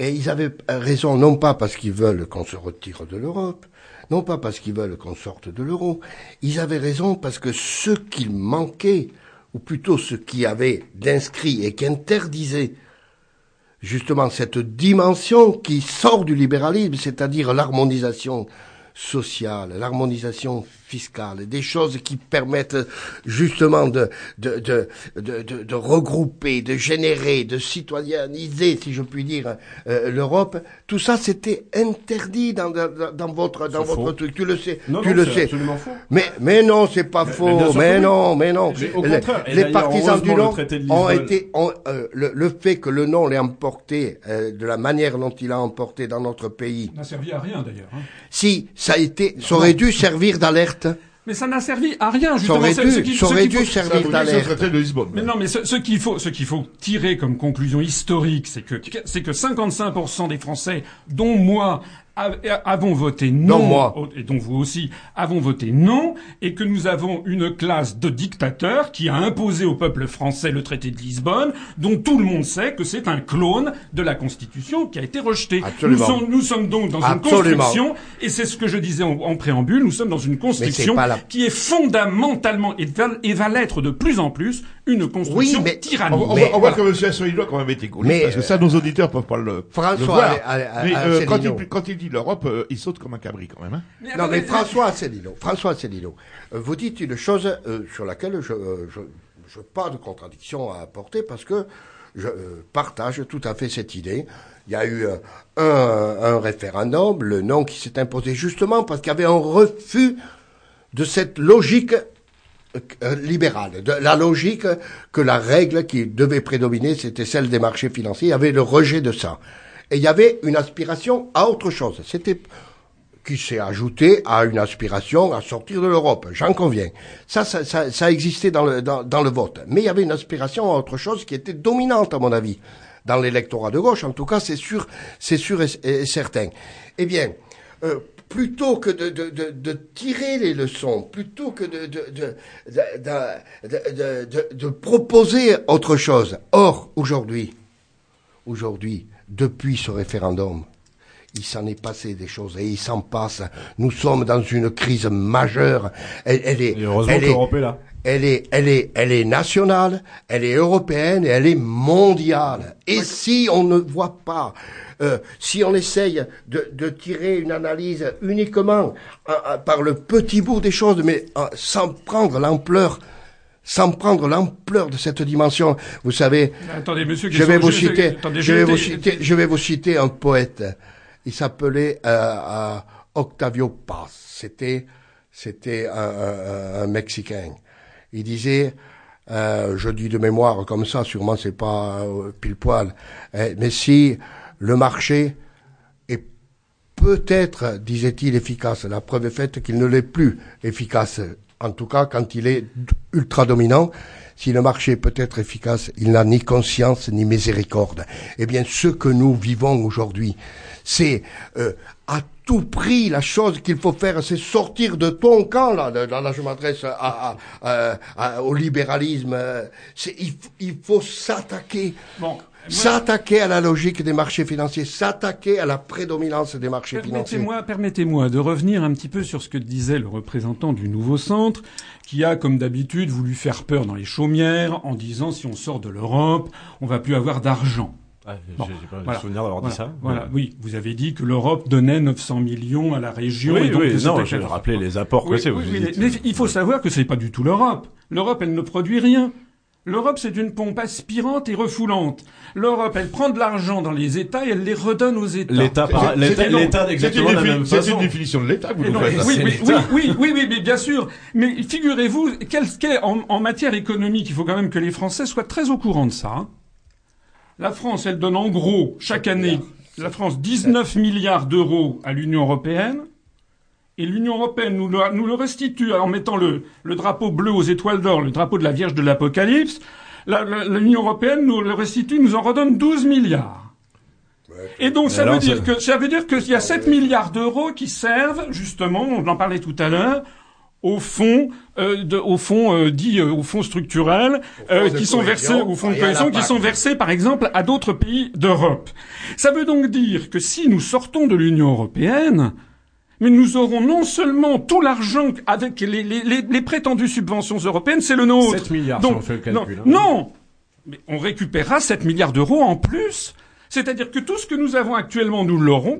Et ils avaient raison non pas parce qu'ils veulent qu'on se retire de l'Europe, non pas parce qu'ils veulent qu'on sorte de l'euro, ils avaient raison parce que ce qu'il manquait, ou plutôt ce qui avait d'inscrit et qui interdisait justement cette dimension qui sort du libéralisme, c'est-à-dire l'harmonisation sociale, l'harmonisation fiscale, des choses qui permettent justement de, de, de, de, de- regrouper, de générer, de citoyenniser, si je puis dire, euh, l'Europe. Tout ça, c'était interdit dans, dans, dans votre, dans votre faux. truc. Tu le sais. Non, tu non, le sais. absolument faux. Mais, mais non, c'est pas faux. Mais, non, mais non. Mais au Les- contraire. Les partisans du non ont été ont, euh, le, le fait que le non l'ait emporté euh, de la manière dont il a emporté dans notre pays. n'a servi à rien d'ailleurs. hein. Si ça a été, ça aurait dû servir d'alerte. Mais ça n'a servi à rien Ça justement. aurait ce- dû, qui- ça aurait qu'il dû faut- Ça servir d'alerte. de Lisbonne. Mais non, mais ce, ce qu'il faut, ce qu'il faut tirer comme conclusion historique, c'est que c'est que 55% des Français, dont moi, avons voté non, moi. et dont vous aussi, avons voté non, et que nous avons une classe de dictateurs qui a imposé au peuple français le traité de Lisbonne, dont tout le monde sait que c'est un clone de la Constitution qui a été rejeté. Absolument. Nous sommes, nous sommes donc dans Absolument. une construction, et c'est ce que je disais en, en préambule, nous sommes dans une construction la- qui est fondamentalement et va, et va l'être de plus en plus une construction mais- tyrannique. On, on Mais voit, on voit voilà. que M. Asselineau a quand même été cool. Mais, parce que ça, nos auditeurs peuvent pas le, François, le voir. allez, allez, mais allez, euh, quand, il, quand il dit l'Europe, euh, il saute comme un cabri quand même. Hein. Mais Non, mais François Asselineau, François Asselineau, euh, vous dites une chose euh, sur laquelle je, euh, je, je pas de contradiction à apporter parce que je euh, partage tout à fait cette idée. Il y a eu euh, un, un référendum, le non qui s'est imposé justement parce qu'il y avait un refus de cette logique libérale, de la logique que la règle qui devait prédominer, c'était celle des marchés financiers. Il y avait le rejet de ça. Et il y avait une aspiration à autre chose. C'était qui s'est ajouté à une aspiration à sortir de l'Europe. J'en conviens. Ça, ça, ça, ça existait dans le, dans, le vote. Mais il y avait une aspiration à autre chose qui était dominante, à mon avis, dans l'électorat de gauche. En tout cas, c'est sûr, c'est sûr et, certain. Eh bien, euh, plutôt que de, de, de, de tirer les leçons, plutôt que de proposer autre chose. Or, aujourd'hui, aujourd'hui, depuis ce référendum, il s'en est passé des choses et il s'en passe. Nous sommes dans une crise majeure. Elle, elle est, Et heureusement elle est, là. elle est, elle est, elle est nationale, elle est européenne et elle est mondiale. Et si on ne voit pas, euh, si on essaye de, de tirer une analyse uniquement euh, euh, par le petit bout des choses, mais euh, sans prendre l'ampleur, sans prendre l'ampleur de cette dimension, vous savez, Attendez, monsieur. je vais vous citer, attendez, je vais vous citer, je vais vous citer un poète. Il s'appelait euh, euh, Octavio Paz. C'était, c'était un, un- un Mexicain. Il disait, euh, je dis de mémoire comme ça, sûrement c'est pas euh, pile poil, eh, mais si le marché est peut-être, disait-il, efficace, la preuve est faite qu'il ne l'est plus efficace. En tout cas, quand il est ultra dominant, si le marché peut être efficace, il n'a ni conscience ni miséricorde. Eh bien, ce que nous vivons aujourd'hui, c'est euh, à tout prix la chose qu'il faut faire, c'est sortir de ton camp là. Là, je m'adresse à, à- à- au libéralisme. il, il faut s'attaquer. Bon, S'attaquer à la logique des marchés financiers, s'attaquer à la prédominance des marchés financiers. Permettez-moi, permettez-moi de revenir un petit peu sur ce que disait le représentant du nouveau centre, qui a, comme d'habitude, voulu faire peur dans les chaumières en disant si on sort de l'Europe, on va plus avoir d'argent. Ah, Bon, j'ai pas voilà. le souvenir d'avoir Voilà, dit ça. voilà, oui, vous avez dit que l'Europe donnait 900 millions à la région. Oui, et donc oui, non, je rappelais les apports que c'est. oui, vous oui, dites. mais il faut savoir que c'est pas du tout l'Europe. L'Europe, elle ne produit rien. L'Europe, c'est une pompe aspirante et refoulante. L'Europe, elle prend de l'argent dans les États et elle les redonne aux États. L'État, par- l'État, l'État exactement la même c'est une façon. définition de l'État que vous nous non, faites. oui, oui, oui, oui, oui, oui, mais bien sûr. Mais figurez-vous, quel, quel- en, en matière économique, il faut quand même que les Français soient très au courant de ça. hein. La France, elle donne en gros, chaque année, la France, 19 milliards d'euros à l'Union européenne. Et l'Union européenne nous le, nous le restitue en mettant le, le drapeau bleu aux étoiles d'or, le drapeau de la Vierge de l'Apocalypse. La- la- L'Union européenne nous le restitue, nous en redonne 12 milliards. Et donc ça veut dire que ça veut dire qu'il y a 7 milliards d'euros qui servent justement, on en parlait tout à l'heure, au fond, euh, de, au fond euh, dit euh, au fond structurel, euh, qui sont versés au fond de cohésion, qui sont versés par exemple à d'autres pays d'Europe. Ça veut donc dire que si nous sortons de l'Union européenne, mais nous aurons non seulement tout l'argent avec les, les, les, les prétendues subventions européennes, c'est le nôtre. 7 milliards, Donc, si on fait le calcul. non, hein. non Mais on récupérera 7 milliards d'euros en plus. C'est-à-dire que tout ce que nous avons actuellement, nous l'aurons.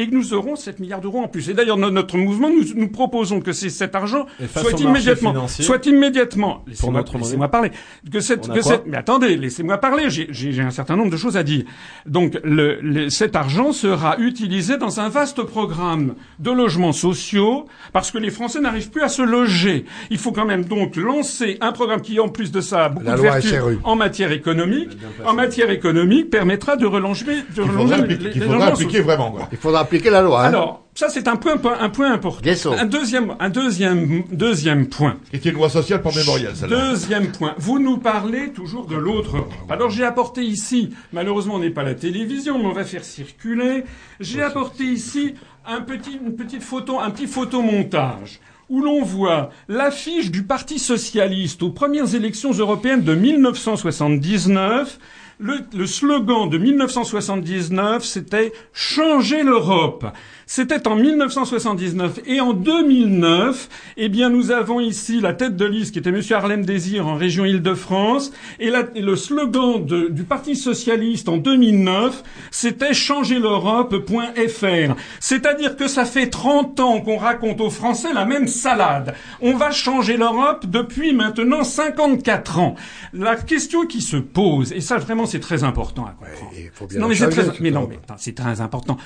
Et que nous aurons 7 milliards d'euros en plus. Et d'ailleurs, no- notre mouvement, nous, nous proposons que ces- cet argent soit immédiatement, soit immédiatement, laissez-moi notre monnaie. laissez-moi parler, que cette, que cette, mais attendez, laissez-moi parler, j'ai- j'ai j'ai un certain nombre de choses à dire. Donc, le, le- cet argent sera utilisé dans un vaste programme de logements sociaux, parce que les Français n'arrivent plus à se loger. Il faut quand même donc lancer un programme qui, en plus de ça, a beaucoup La de vertus en matière économique, en matière économique, permettra de relancer, de faudra les- appliquer, les- les faudra logements appliquer sociaux. vraiment. Quoi. Il faudra appliquer la loi. Hein. Alors, ça c'est un point, un point important. Un deuxième, un deuxième, deuxième point. Qui était une loi sociale pour mémorial, celle-là. Deuxième point. Vous nous parlez toujours de l'autre Europe. Alors j'ai apporté ici, malheureusement on n'est pas la télévision, mais on va faire circuler. J'ai apporté ici un petit, une petite photo, un petit photomontage où l'on voit l'affiche du Parti socialiste aux premières élections européennes de 1979. Le, slogan de 1979, c'était changer l'Europe. C'était en 1979 et en 2009, eh bien, nous avons ici la tête de liste qui était Monsieur Harlem Désir en région Île-de-France et, la- et le slogan de- du Parti socialiste en 2009, c'était changer l'Europe.fr. C'est-à-dire que ça fait 30 ans qu'on raconte aux Français la même salade. On va changer l'Europe depuis maintenant 54 ans. La question qui se pose, et ça vraiment c'est très important à comprendre. faut bien non mais c'est très, mais non mais c'est très important.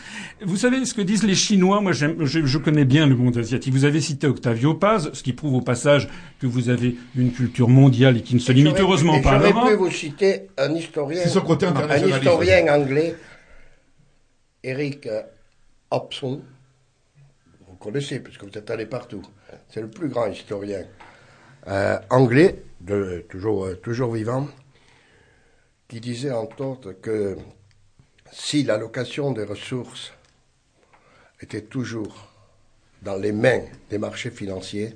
Vous savez ce que disent les Chinois Moi, je, je connais bien le monde asiatique. Vous avez cité Octavio Paz, ce qui prouve au passage que vous avez une culture mondiale et qui ne se limite heureusement pas à J'aurais pu l'Europe. vous citer un historien, C'est son côté un historien anglais, Eric euh, Hobson. Vous connaissez, puisque vous êtes allé partout. C'est le plus grand historien euh, anglais, de, toujours, euh, toujours vivant, qui disait entre autres que si l'allocation des ressources était toujours dans les mains des marchés financiers,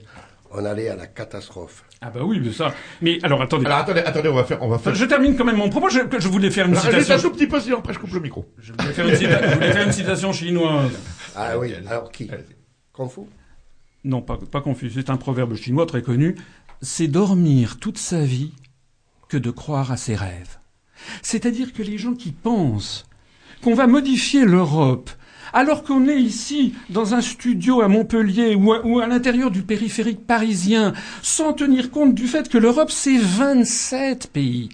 on allait à la catastrophe. Ah bah oui, mais ça. Mais alors attendez. Alors attendez, attendez, on va faire, on va faire. je termine quand même mon propos. Je, je voulais faire une Alors, citation. un tout petit peu, sinon après je coupe le micro. Je voulais faire une, cita- je voulais faire une citation chinoise. Ah oui, alors qui? Confus Non, pas, pas confus. C'est un proverbe chinois très connu. C'est dormir toute sa vie que de croire à ses rêves. C'est-à-dire que les gens qui pensent qu'on va modifier l'Europe, alors qu'on est ici dans un studio à Montpellier ou à, l'intérieur du périphérique parisien, sans tenir compte du fait que l'Europe, c'est 27 pays.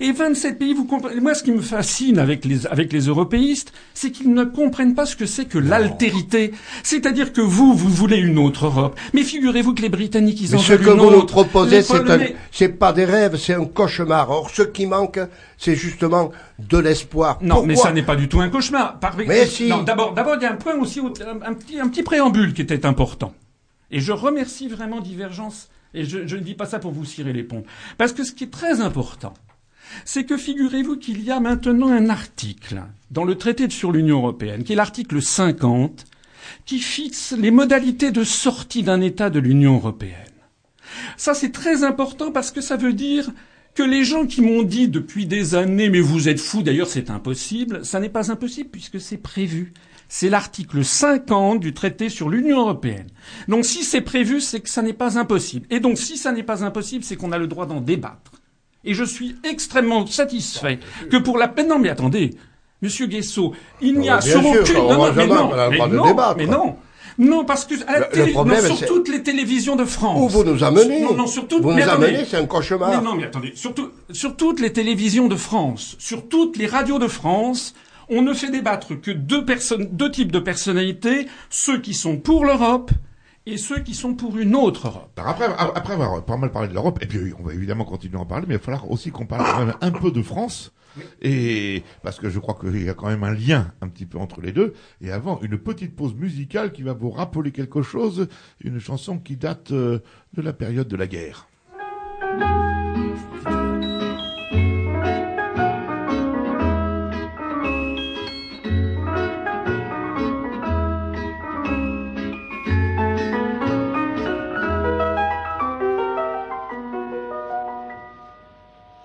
Et 27 pays, vous comprenez. Moi, ce qui me fascine avec les, avec les européistes, c'est qu'ils ne comprennent pas ce que c'est que l'altérité. C'est-à-dire que vous, vous voulez une autre Europe. Mais figurez-vous que les Britanniques, ils Mais en ce veulent que une vous nous autre. proposez, c'est un, Polonais- c'est pas des rêves, c'est un cauchemar. Or, ce qui manque, c'est justement de l'espoir. Non, Pourquoi mais ça n'est pas du tout un cauchemar. Par... Mais si. Non, d'abord, d'abord, il y a un point aussi, un, un petit, un petit préambule qui était important. Et je remercie vraiment Divergence. Et je, je ne dis pas ça pour vous cirer les pompes. Parce que ce qui est très important, c'est que figurez-vous qu'il y a maintenant un article dans le traité sur l'Union européenne, qui est l'article 50, qui fixe les modalités de sortie d'un État de l'Union européenne. Ça, c'est très important parce que ça veut dire que les gens qui m'ont dit depuis des années, mais vous êtes fous, d'ailleurs c'est impossible, ça n'est pas impossible puisque c'est prévu. C'est l'article 50 du traité sur l'Union européenne. Donc si c'est prévu, c'est que ça n'est pas impossible. Et donc si ça n'est pas impossible, c'est qu'on a le droit d'en débattre. Et je suis extrêmement satisfait que pour la peine... Non mais attendez, Monsieur Guesso, il n'y a bien sur sûr, aucune... on Non, mais non, le mais non, non. Non, parce que à la Le- le télé- problème, non, sur toutes les télévisions de France. Où vous nous amenez Non, non, sur toutes- Vous mais nous attendez. amenez, c'est un cauchemar. Mais non, mais attendez, surtout, sur toutes les télévisions de France, sur toutes les radios de France, on ne fait débattre que deux personnes, deux types de personnalités, ceux qui sont pour l'Europe et ceux qui sont pour une autre Europe. Alors après, après avoir pas mal parlé de l'Europe, et puis on va évidemment continuer à en parler, mais il va falloir aussi qu'on parle quand même un peu de France, et parce que je crois qu'il y a quand même un lien un petit peu entre les deux. Et avant, une petite pause musicale qui va vous rappeler quelque chose, une chanson qui date euh, de la période de la guerre.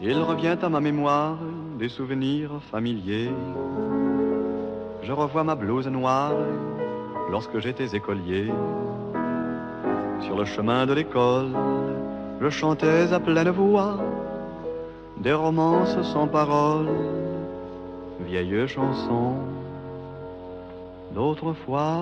Il revient à ma mémoire des souvenirs familiers. Je revois ma blouse noire lorsque j'étais écolier. Sur le chemin de l'école, je chantais à pleine voix des romances sans paroles, vieilles chansons d'autrefois.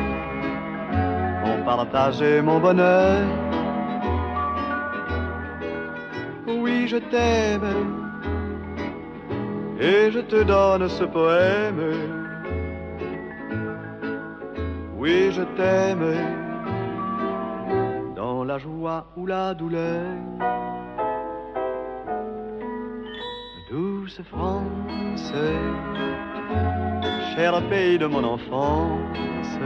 ont partagé mon bonheur. Oui, je t'aime et je te donne ce poème. Oui, je t'aime dans la joie ou la douleur. Douce France, cher pays de mon enfance,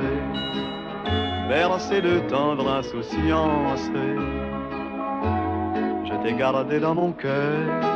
bercé de tendre insouciance je t'ai gardé dans mon cœur.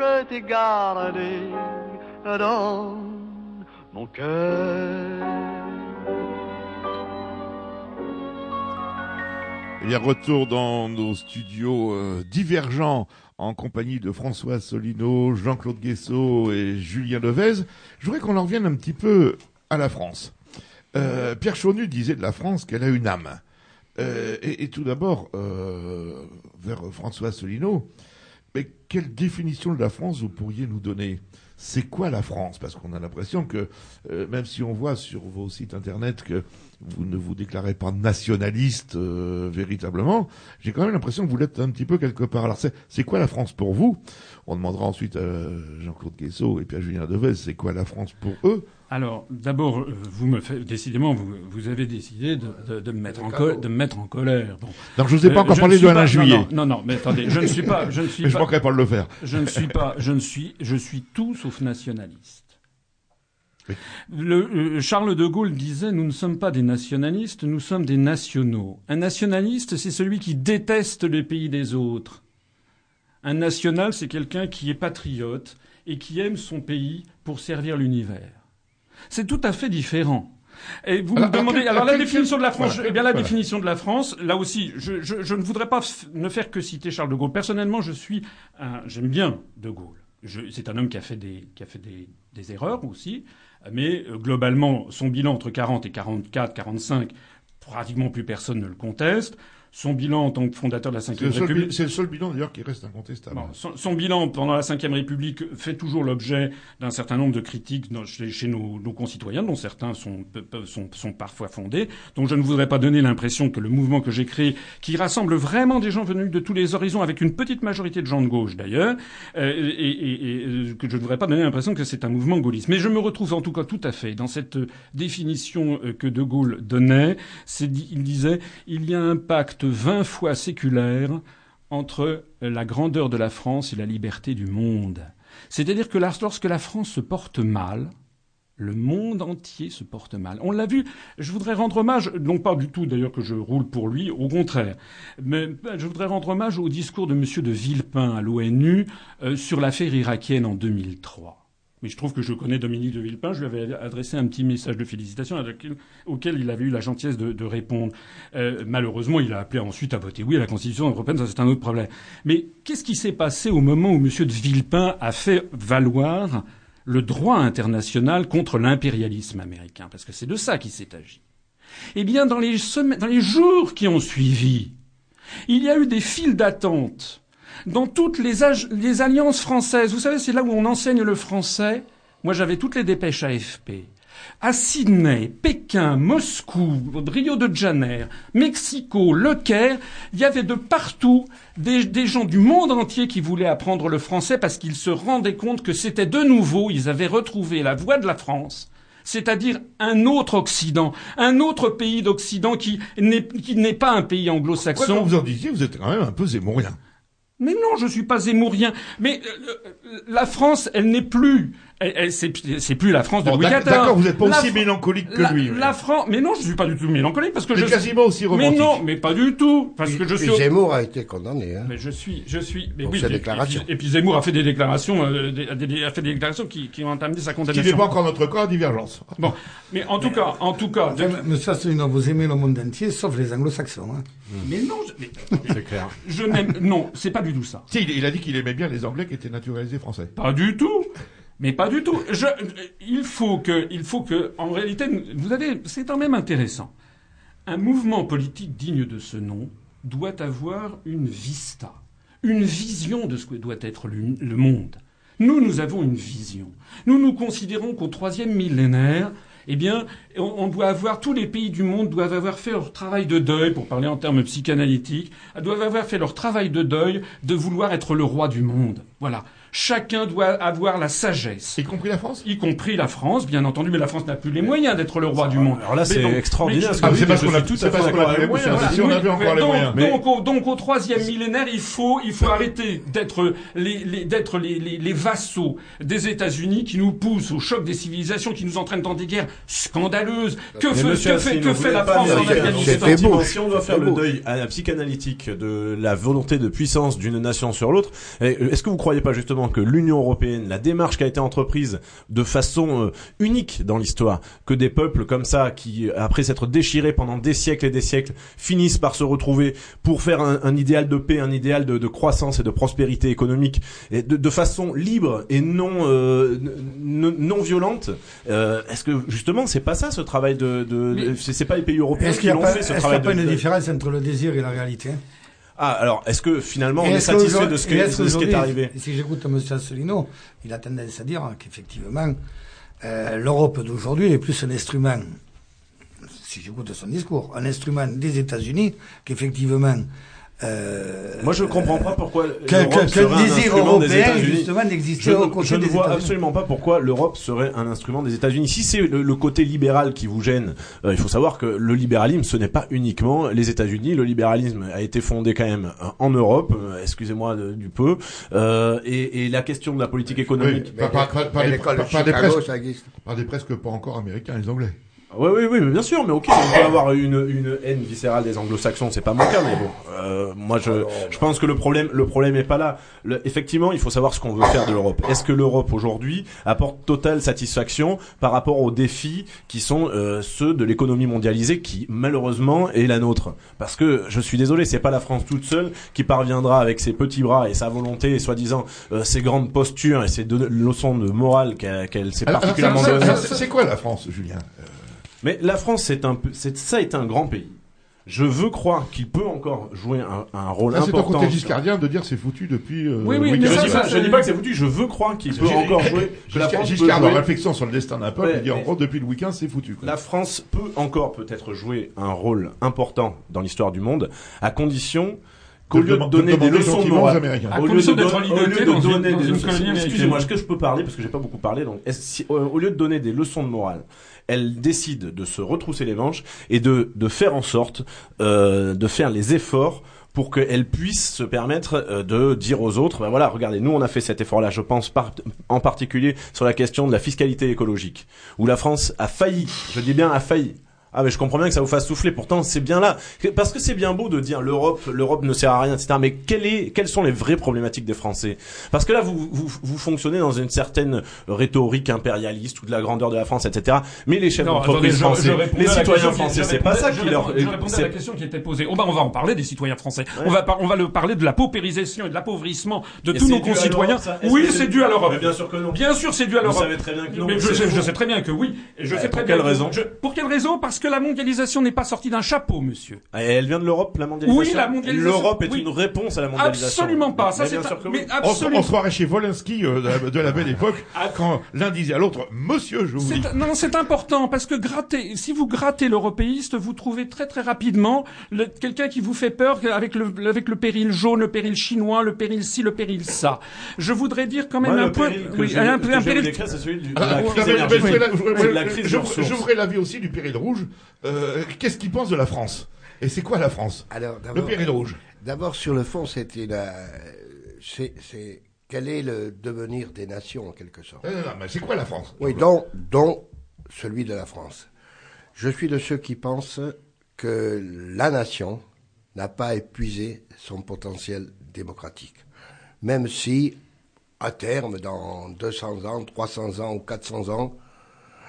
je t'ai gardé dans mon cœur. Retour dans nos studios euh, divergents en compagnie de François Solino, Jean-Claude Guessot et Julien Levez. Je voudrais qu'on en revienne un petit peu à la France. Euh, Pierre Chaunu disait de la France qu'elle a une âme. Euh, et, et tout d'abord, vers François Solino, mais quelle définition de la France vous pourriez nous donner? C'est quoi la France? Parce qu'on a l'impression que, euh, même si on voit sur vos sites internet que vous ne vous déclarez pas nationaliste euh, véritablement, j'ai quand même l'impression que vous l'êtes un petit peu quelque part. Alors c'est, c'est quoi la France pour vous? On demandera ensuite à Jean-Claude Guessot et puis à Julien Devez, c'est quoi la France pour eux? Alors, d'abord, euh, vous me faites, décidément, vous, vous avez décidé de, de, de me mettre en de me mettre en colère. Bon. Donc je vous ai pas Euh, encore parlé ne de Alain pas- Juillet. Non, non, non, mais attendez, je ne suis pas, je ne suis Mais je pas, manquerai pas de le faire. je ne suis pas, je ne suis, je suis tout sauf nationaliste. Oui. Le, euh, Charles de Gaulle disait Nous ne sommes pas des nationalistes, nous sommes des nationaux. Un nationaliste, c'est celui qui déteste le pays des autres. Un national, c'est quelqu'un qui est patriote et qui aime son pays pour servir l'univers. C'est tout à fait différent. Et vous Alors, me demandez, alors, alors la définition de la France, voilà, eh bien la voilà. définition de la France, là aussi, je, je, je ne voudrais pas ne faire que citer Charles de Gaulle. Personnellement, je suis, un- j'aime bien de Gaulle. C'est un homme qui a fait des, qui a fait des, des erreurs aussi, mais euh, globalement, son bilan entre 40 et 44, 45, pratiquement plus personne ne le conteste. Son bilan en tant que fondateur de la Ve République. c'est le seul bilan d'ailleurs qui reste incontestable. Bon, son, son bilan pendant la Ve République fait toujours l'objet d'un certain nombre de critiques dans- chez, chez nos, nos concitoyens, dont certains sont, sont, sont parfois fondés. Donc je ne voudrais pas donner l'impression que le mouvement que j'ai créé, qui rassemble vraiment des gens venus de tous les horizons, avec une petite majorité de gens de gauche d'ailleurs, euh, et, et- et, euh, que je ne voudrais pas donner l'impression que c'est un mouvement gaulliste. Mais je me retrouve en tout cas tout à fait dans cette euh, définition euh, que De Gaulle donnait. Il disait il y a un pacte vingt fois séculaire entre la grandeur de la France et la liberté du monde. C'est-à-dire que lorsque la France se porte mal, le monde entier se porte mal. On l'a vu, je voudrais rendre hommage, non pas du tout d'ailleurs que je roule pour lui, au contraire, mais je voudrais rendre hommage au discours de M. de Villepin à l'ONU euh, sur l'affaire irakienne en 2003. Mais je trouve que je connais Dominique de Villepin. Je lui avais adressé un petit message de félicitations auquel il avait eu la gentillesse de, de répondre. Euh, malheureusement, il a appelé ensuite à voter oui à la Constitution européenne. Ça, c'est un autre problème. Mais qu'est-ce qui s'est passé au moment où M. de Villepin a fait valoir le droit international contre l'impérialisme américain? Parce que c'est de ça qu'il s'est agi. Eh bien, dans les, semaines, dans les jours qui ont suivi, il y a eu des files d'attente dans toutes les, les alliances françaises. Vous savez, c'est là où on enseigne le français. Moi, j'avais toutes les dépêches AFP. À Sydney, Pékin, Moscou, Rio de Janeiro, Mexico, Le Caire, il y avait de partout des, des gens du monde entier qui voulaient apprendre le français parce qu'ils se rendaient compte que c'était de nouveau, ils avaient retrouvé la voie de la France c'est-à-dire un autre Occident, un autre pays d'Occident qui n'est pas un pays anglo-saxon. vous en disiez, vous êtes quand même un peu zémourien. Mais non, je suis pas zémourien. Mais euh, euh, la France, elle n'est plus. Elle, elle- c'est, c'est plus la France de Bon, Louis XIV. D'accord, vous n'êtes pas La aussi mélancolique que la, lui. la France. Mais non, je suis pas du tout mélancolique parce que mais je. quasiment aussi mais romantique. non, mais pas du tout, parce que je suis. Et Zemmour a été condamné. Hein. Mais je suis, je suis. Mais Pour oui. sa et- et puis- déclaration. Et, puis Zemmour a fait des déclarations, euh, des- des- a fait des déclarations qui, qui ont entamé sa Ce qui n'est condamnation. pas encore notre cas à divergence. Bon, mais en tout cas, en tout cas. de- Enfin, Monsieur Asselineau, vous aimez le monde entier, sauf les anglo-saxons. Hein. Mais non, je, mais- C'est clair. je n'aime. Non, c'est pas du tout ça. Si, il, il a dit qu'il aimait bien les Anglais qui étaient naturalisés français. Pas du tout. Mais pas du tout. Je, il faut que, il faut que, en réalité, vous avez, c'est quand même intéressant. Un mouvement politique digne de ce nom doit avoir une vista, une vision de ce que doit être le, le monde. Nous, nous avons une vision. Nous nous considérons qu'au troisième millénaire, eh bien, on doit avoir, tous les pays du monde doivent avoir fait leur travail de deuil, pour parler en termes psychanalytiques, doivent avoir fait leur travail de deuil de vouloir être le roi du monde. Voilà. Chacun doit avoir la sagesse Y compris la France y compris la France, bien entendu, mais la France n'a plus les moyens d'être le roi du monde. Alors là, c'est donc- extraordinaire. Ah, c'est dites, parce qu'on a tout à fait les moyens. Si on avait encore les donc, moyens. Mais- donc, au, donc au troisième millénaire, il faut, il faut arrêter d'être les, les, d'être les, les, les vassaux des États-Unis qui nous poussent au choc des civilisations, qui nous entraînent dans des guerres scandaleuses. Que fait, que fait, la France en Afghanistan. Si on doit faire le deuil à la psychanalytique de la volonté de puissance d'une nation sur l'autre, eh, est-ce que vous croyez pas justement que l'Union européenne, la démarche qui a été entreprise de façon euh, unique dans l'histoire, que des peuples comme ça, qui après s'être déchirés pendant des siècles et des siècles, finissent par se retrouver pour faire un, un idéal de paix, un idéal de, de croissance et de prospérité économique, et de, de façon libre et non euh, non violente, euh, est-ce que justement c'est pas ça ce travail de, de, c'est pas les pays européens qui n'y l'ont fait ce est-ce qu'il y travail a pas de, une différence entre le désir et la réalité? Ah alors est-ce que finalement on est satisfait de ce, que, est-ce de ce qui est arrivé Si j'écoute M. Asselineau, il a tendance à dire qu'effectivement, euh, l'Europe d'aujourd'hui est plus un instrument, si j'écoute son discours, un instrument des États-Unis qu'effectivement. Euh, Moi je comprends pas pourquoi l'Europe serait le un désir instrument des européen, États-Unis. justement, Je n'existait au ne, je ne vois absolument pas pourquoi l'Europe serait un instrument des États-Unis. Si c'est le, le côté libéral qui vous gêne, euh, il faut savoir que le libéralisme, ce n'est pas uniquement les États-Unis. Le libéralisme a été fondé quand même euh, en Europe, euh, excusez-moi du peu. Euh, et, et la question de la politique économique. Oui, par, par, par, par des presque pas encore américains, les Anglais. Oui, oui, oui, mais bien sûr, mais ok, on peut avoir une, une haine viscérale des anglo-saxons, c'est pas mon cas, mais bon, euh, moi je, je pense que le problème, le problème est pas là. Le- effectivement, il faut savoir ce qu'on veut faire de l'Europe. Est-ce que l'Europe aujourd'hui apporte totale satisfaction par rapport aux défis qui sont euh, ceux de l'économie mondialisée, qui malheureusement est la nôtre? Parce que je suis désolé, c'est pas la France toute seule qui parviendra avec ses petits bras et sa volonté et soi-disant euh, ses grandes postures et ses leçons de morale qu'elle qu'elle s'est particulièrement données. C'est quoi la France, Julien? Euh, Mais la France, c'est un peu, c'est ça est un grand pays. Je veux croire qu'il peut encore jouer un, un rôle Là, c'est ton important. côté giscardien de dire c'est foutu depuis. euh, Oui, oui, mais Je ça, dis ça, pas, je dis pas que c'est foutu. Je veux croire qu'il peut encore jouer. Que la Giscard, France peut Giscard, jouer- réflexion sur le destin d'un peuple, il dit en gros depuis Louis XV c'est foutu. quoi. La France peut encore peut-être jouer un rôle important dans l'histoire du monde, à condition qu'au De lieu de donner des leçons de gentiment aux morale, Américains. À au lieu de en donner des leçons-. Excusez-moi, est-ce que je peux parler parce que j'ai pas beaucoup parlé donc euh, au lieu de donner des leçons de morale, elle décide de se retrousser les manches et de de faire en sorte euh, de faire les efforts pour qu'elle puisse se permettre euh, de dire aux autres, ben voilà, regardez, nous on a fait cet effort-là, je pense par- en particulier sur la question de la fiscalité écologique, où la France a failli, je dis bien a failli. Ah mais je comprends bien que ça vous fasse souffler. Pourtant c'est bien là, parce que c'est bien beau de dire l'Europe, l'Europe ne sert à rien, etc. Mais quelle est, quelles sont les vraies problématiques des Français? Parce que là vous, vous vous fonctionnez dans une certaine rhétorique impérialiste ou de la grandeur de la France, etc. Mais les chefs d'entreprise attendez, je- je français, les citoyens français, c'est pas ça qui leur. Je répondais à la question qui était posée. Oh on va en parler des citoyens français. Ouais. On va on va le parler de la paupérisation et de l'appauvrissement de Et tous nos concitoyens. Oui, c'est dû à l'Europe. Bien sûr que non. Bien sûr, c'est dû à l'Europe. savez très bien que non. Mais je, sais, très bien que oui. Je sais pour très quelle bien que- raison? je- Pour quelle raison? Parce que la mondialisation n'est pas sortie d'un chapeau, monsieur. Elle vient de l'Europe, la mondialisation. Oui, la mondialisation, L'Europe est oui. une réponse à la mondialisation. Absolument pas. Ça Mais c'est bien un- sûr que mais oui. On, absolument. on se croirait chez Volinsky euh, de, la, de la belle époque quand l'un disait à l'autre Monsieur, je vous dis. C'est- Non, c'est important parce que gratter, si vous grattez l'européiste, vous trouvez très très rapidement quelqu'un qui vous fait peur avec le avec le péril jaune, le péril chinois, le péril ci, le péril ça. Je voudrais dire quand même Moi, un que oui, un, un péril. c'est celui du- de Ah, la crise. J'ouvrais l'avis aussi du péril rouge. Euh, Qu'est-ce qu'il pense de la France? Et c'est quoi la France? Alors, Le péril rouge. d'abord, sur le fond, c'était la, c'est, c'est, quel est le devenir des nations, en quelque sorte? Non, non, non, mais c'est quoi la France? Oui, dont, dont celui de la France. Je suis de ceux qui pensent que la nation n'a pas épuisé son potentiel démocratique. Même si, à terme, dans 200 ans, 300 ans ou 400 ans,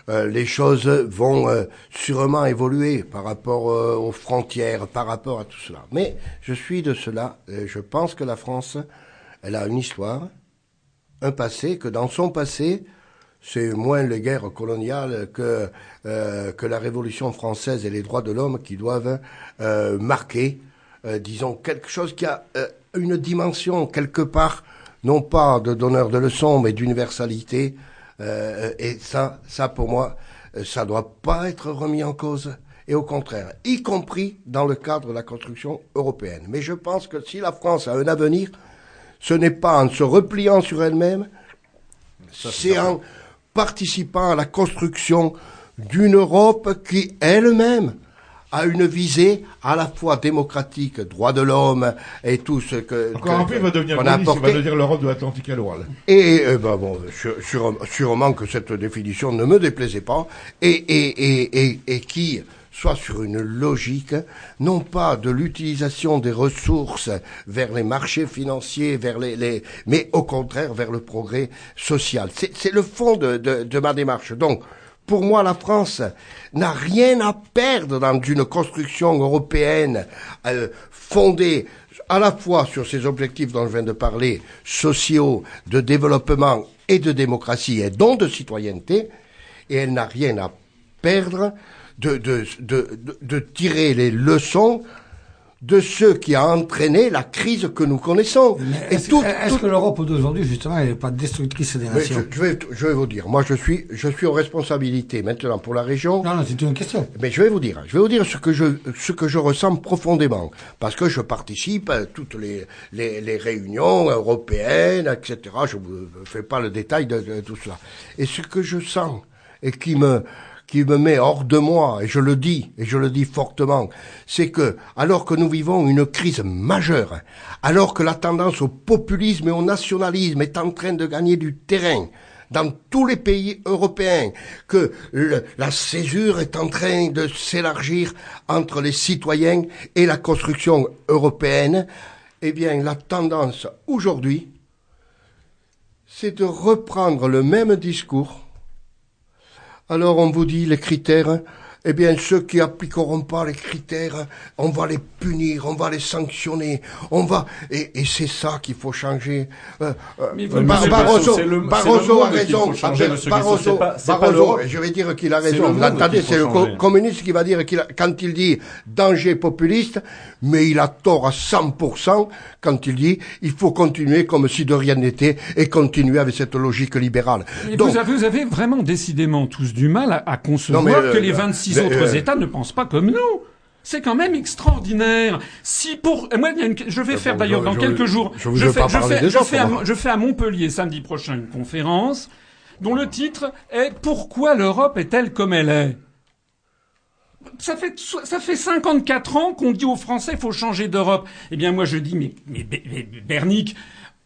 euh, les choses vont euh, sûrement évoluer par rapport euh, aux frontières, par rapport à tout cela. Mais je suis de cela, je pense que la France, elle a une histoire, un passé, que dans son passé, c'est moins les guerres coloniales que, que la Révolution française et les droits de l'homme qui doivent marquer, disons, quelque chose qui a une dimension quelque part, non pas de donneur de leçons, mais d'universalité. Euh, et ça, ça pour moi, euh, ça doit pas être remis en cause. Et au contraire, y compris dans le cadre de la construction européenne. Mais je pense que si la France a un avenir, ce n'est pas en se repliant sur elle-même, c'est en participant à la construction d'une Europe qui elle-même a une visée à la fois démocratique, droits de l'homme et tout ce que Encore un que- peu, il va devenir qu'on a il va devenir l'Europe de l'Atlantique à l'oral. Et euh, ben bon, sûrement que cette définition ne me déplaisait pas et, et, et, et, et qui soit sur une logique, non pas de l'utilisation des ressources vers les marchés financiers, vers les, les mais au contraire vers le progrès social. C'est c'est le fond de, de, de ma démarche. Donc, pour moi, la France n'a rien à perdre dans une construction européenne euh, fondée à la fois sur ces objectifs dont je viens de parler, sociaux, de développement et de démocratie, et donc de citoyenneté, et elle n'a rien à perdre de, tirer les leçons de ce qui a entraîné la crise que nous connaissons. Est-ce tout- que l'Europe d'aujourd'hui, justement, elle n'est pas destructrice des mais nations je, je vais, je vais vous dire, moi je suis, je suis aux responsabilités maintenant pour la région. Non, non, c'est une question. Mais je vais vous dire, je vais vous dire ce que je, ce que je ressens profondément, parce que je participe à toutes les, les, les réunions européennes, etc. Je vous fais pas le détail de, de tout cela. Et ce que je sens et qui me, qui me met hors de moi, et je le dis, et je le dis fortement, c'est que, alors que nous vivons une crise majeure, alors que la tendance au populisme et au nationalisme est en train de gagner du terrain dans tous les pays européens, que la césure est en train de s'élargir entre les citoyens et la construction européenne, eh bien, la tendance aujourd'hui, c'est de reprendre le même discours. Alors on vous dit les critères, eh bien ceux qui appliqueront pas les critères, on va les punir, on va les sanctionner, on va et, et c'est ça qu'il faut changer. Euh, euh, Mais vous- Bar- c'est le- Barroso, le- Barroso a raison. changer, Barroso, pas- Barroso, je vais dire qu'il a raison. Vous entendez, c'est le communiste qui va dire qu'il a- quand il dit danger populiste, mais il a tort à 100% quand il dit il faut continuer comme si de rien n'était et continuer avec cette logique libérale. Et Donc, vous, avez, vous avez vraiment décidément tous du mal à, à concevoir euh, que les 26 mais, autres euh, États ne pensent pas comme nous. C'est quand même extraordinaire. Si pour moi, a une- je vais Euh, faire d'ailleurs dans quelques jours. je fais, à, moi. Montpellier samedi prochain une conférence dont le titre est Pourquoi l'Europe est-elle comme elle est? Ça fait, ça fait 54 ans qu'on dit aux Français faut changer d'Europe. Eh bien, moi, je dis, mais, mais,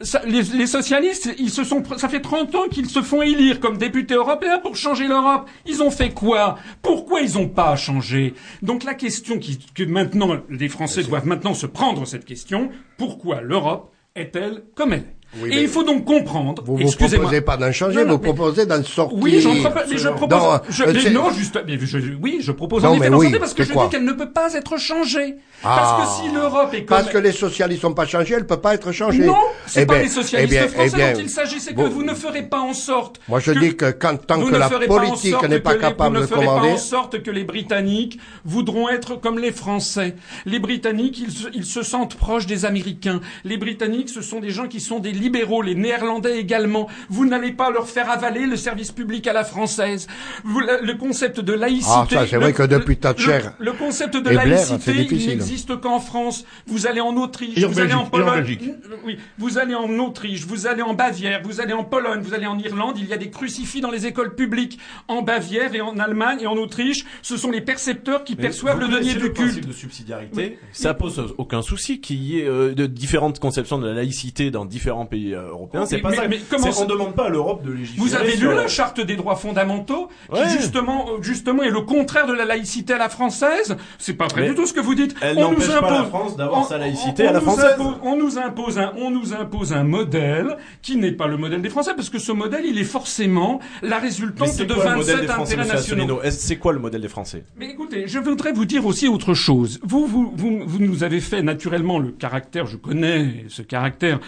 ça- les, les socialistes, ils se sont, ça fait 30 ans qu'ils se font élire comme députés européens pour changer l'Europe. Ils ont fait quoi? Pourquoi ils n'ont pas changé? Donc la question qui, que maintenant les Français doivent maintenant se prendre cette question pourquoi l'Europe est-elle comme elle est? Oui, Et il faut donc comprendre. vous excusez-moi. proposez pas d'en changer, Non, non, vous mais- proposez d'en sortir. oui, j'en propose, mais je propose. Non, je- mais non, juste, mais je- oui, je propose en effet d'en oui, sortir parce que je dis qu'elle ne peut pas être changée. Ah. parce que si l'Europe est comme Parce que les socialistes n'ont pas changé, elle peut pas être changée. non, c'est Eh pas ben, les socialistes eh bien, français eh bien, dont il s'agit, c'est que vous ne ferez pas en sorte. Moi, je que- dis que quand, tant que ne la politique n'est pas que les- capable vous de ne ferez commander, pas en sorte que les Britanniques voudront être comme les Français. Les Britanniques, ils se sentent proches des Américains. Les Britanniques, ce sont des gens qui sont des libéraux. Les Néerlandais également. Vous n'allez pas leur faire avaler le service public à la française. Vous- le, le concept de laïcité. Ah, ça, c'est vrai que depuis Thatcher Le, le concept de Blair, laïcité, c'est il n'existe qu'en France. Vous allez en Autriche, Et en vous allez en Belgique, et en Pologne. Belgique. Euh, Oui, vous allez en Autriche, vous allez en Bavière, vous allez en Pologne, vous allez en Irlande, il y a des crucifix dans les écoles publiques. En Bavière et en Allemagne et en Autriche, ce sont les percepteurs qui perçoivent le denier du culte. de subsidiarité. Ça pose aucun souci qu'il y ait euh, de différentes conceptions de la laïcité dans différents pays euh, européens. Mais- C'est pas mais- ça. mais comment on demande pas à l'Europe de légiférer. Vous avez lu la charte des droits fondamentaux, qui Ouais. justement, euh, justement est le contraire de la laïcité à la française? C'est pas vrai Mais du tout ce que vous dites. elle On nous n'empêche pas la impose- France d'avoir sa laïcité on- à la française. impose- on nous impose un, on nous impose un modèle qui n'est pas le modèle des Français, parce que ce modèle, il est forcément la résultante de quoi le modèle 27 des Français, intérêts nationaux. C'est quoi le modèle des Français? Mais écoutez, je voudrais vous dire aussi autre chose. Vous, vous, vous, vous nous avez fait naturellement le caractère, je connais ce caractère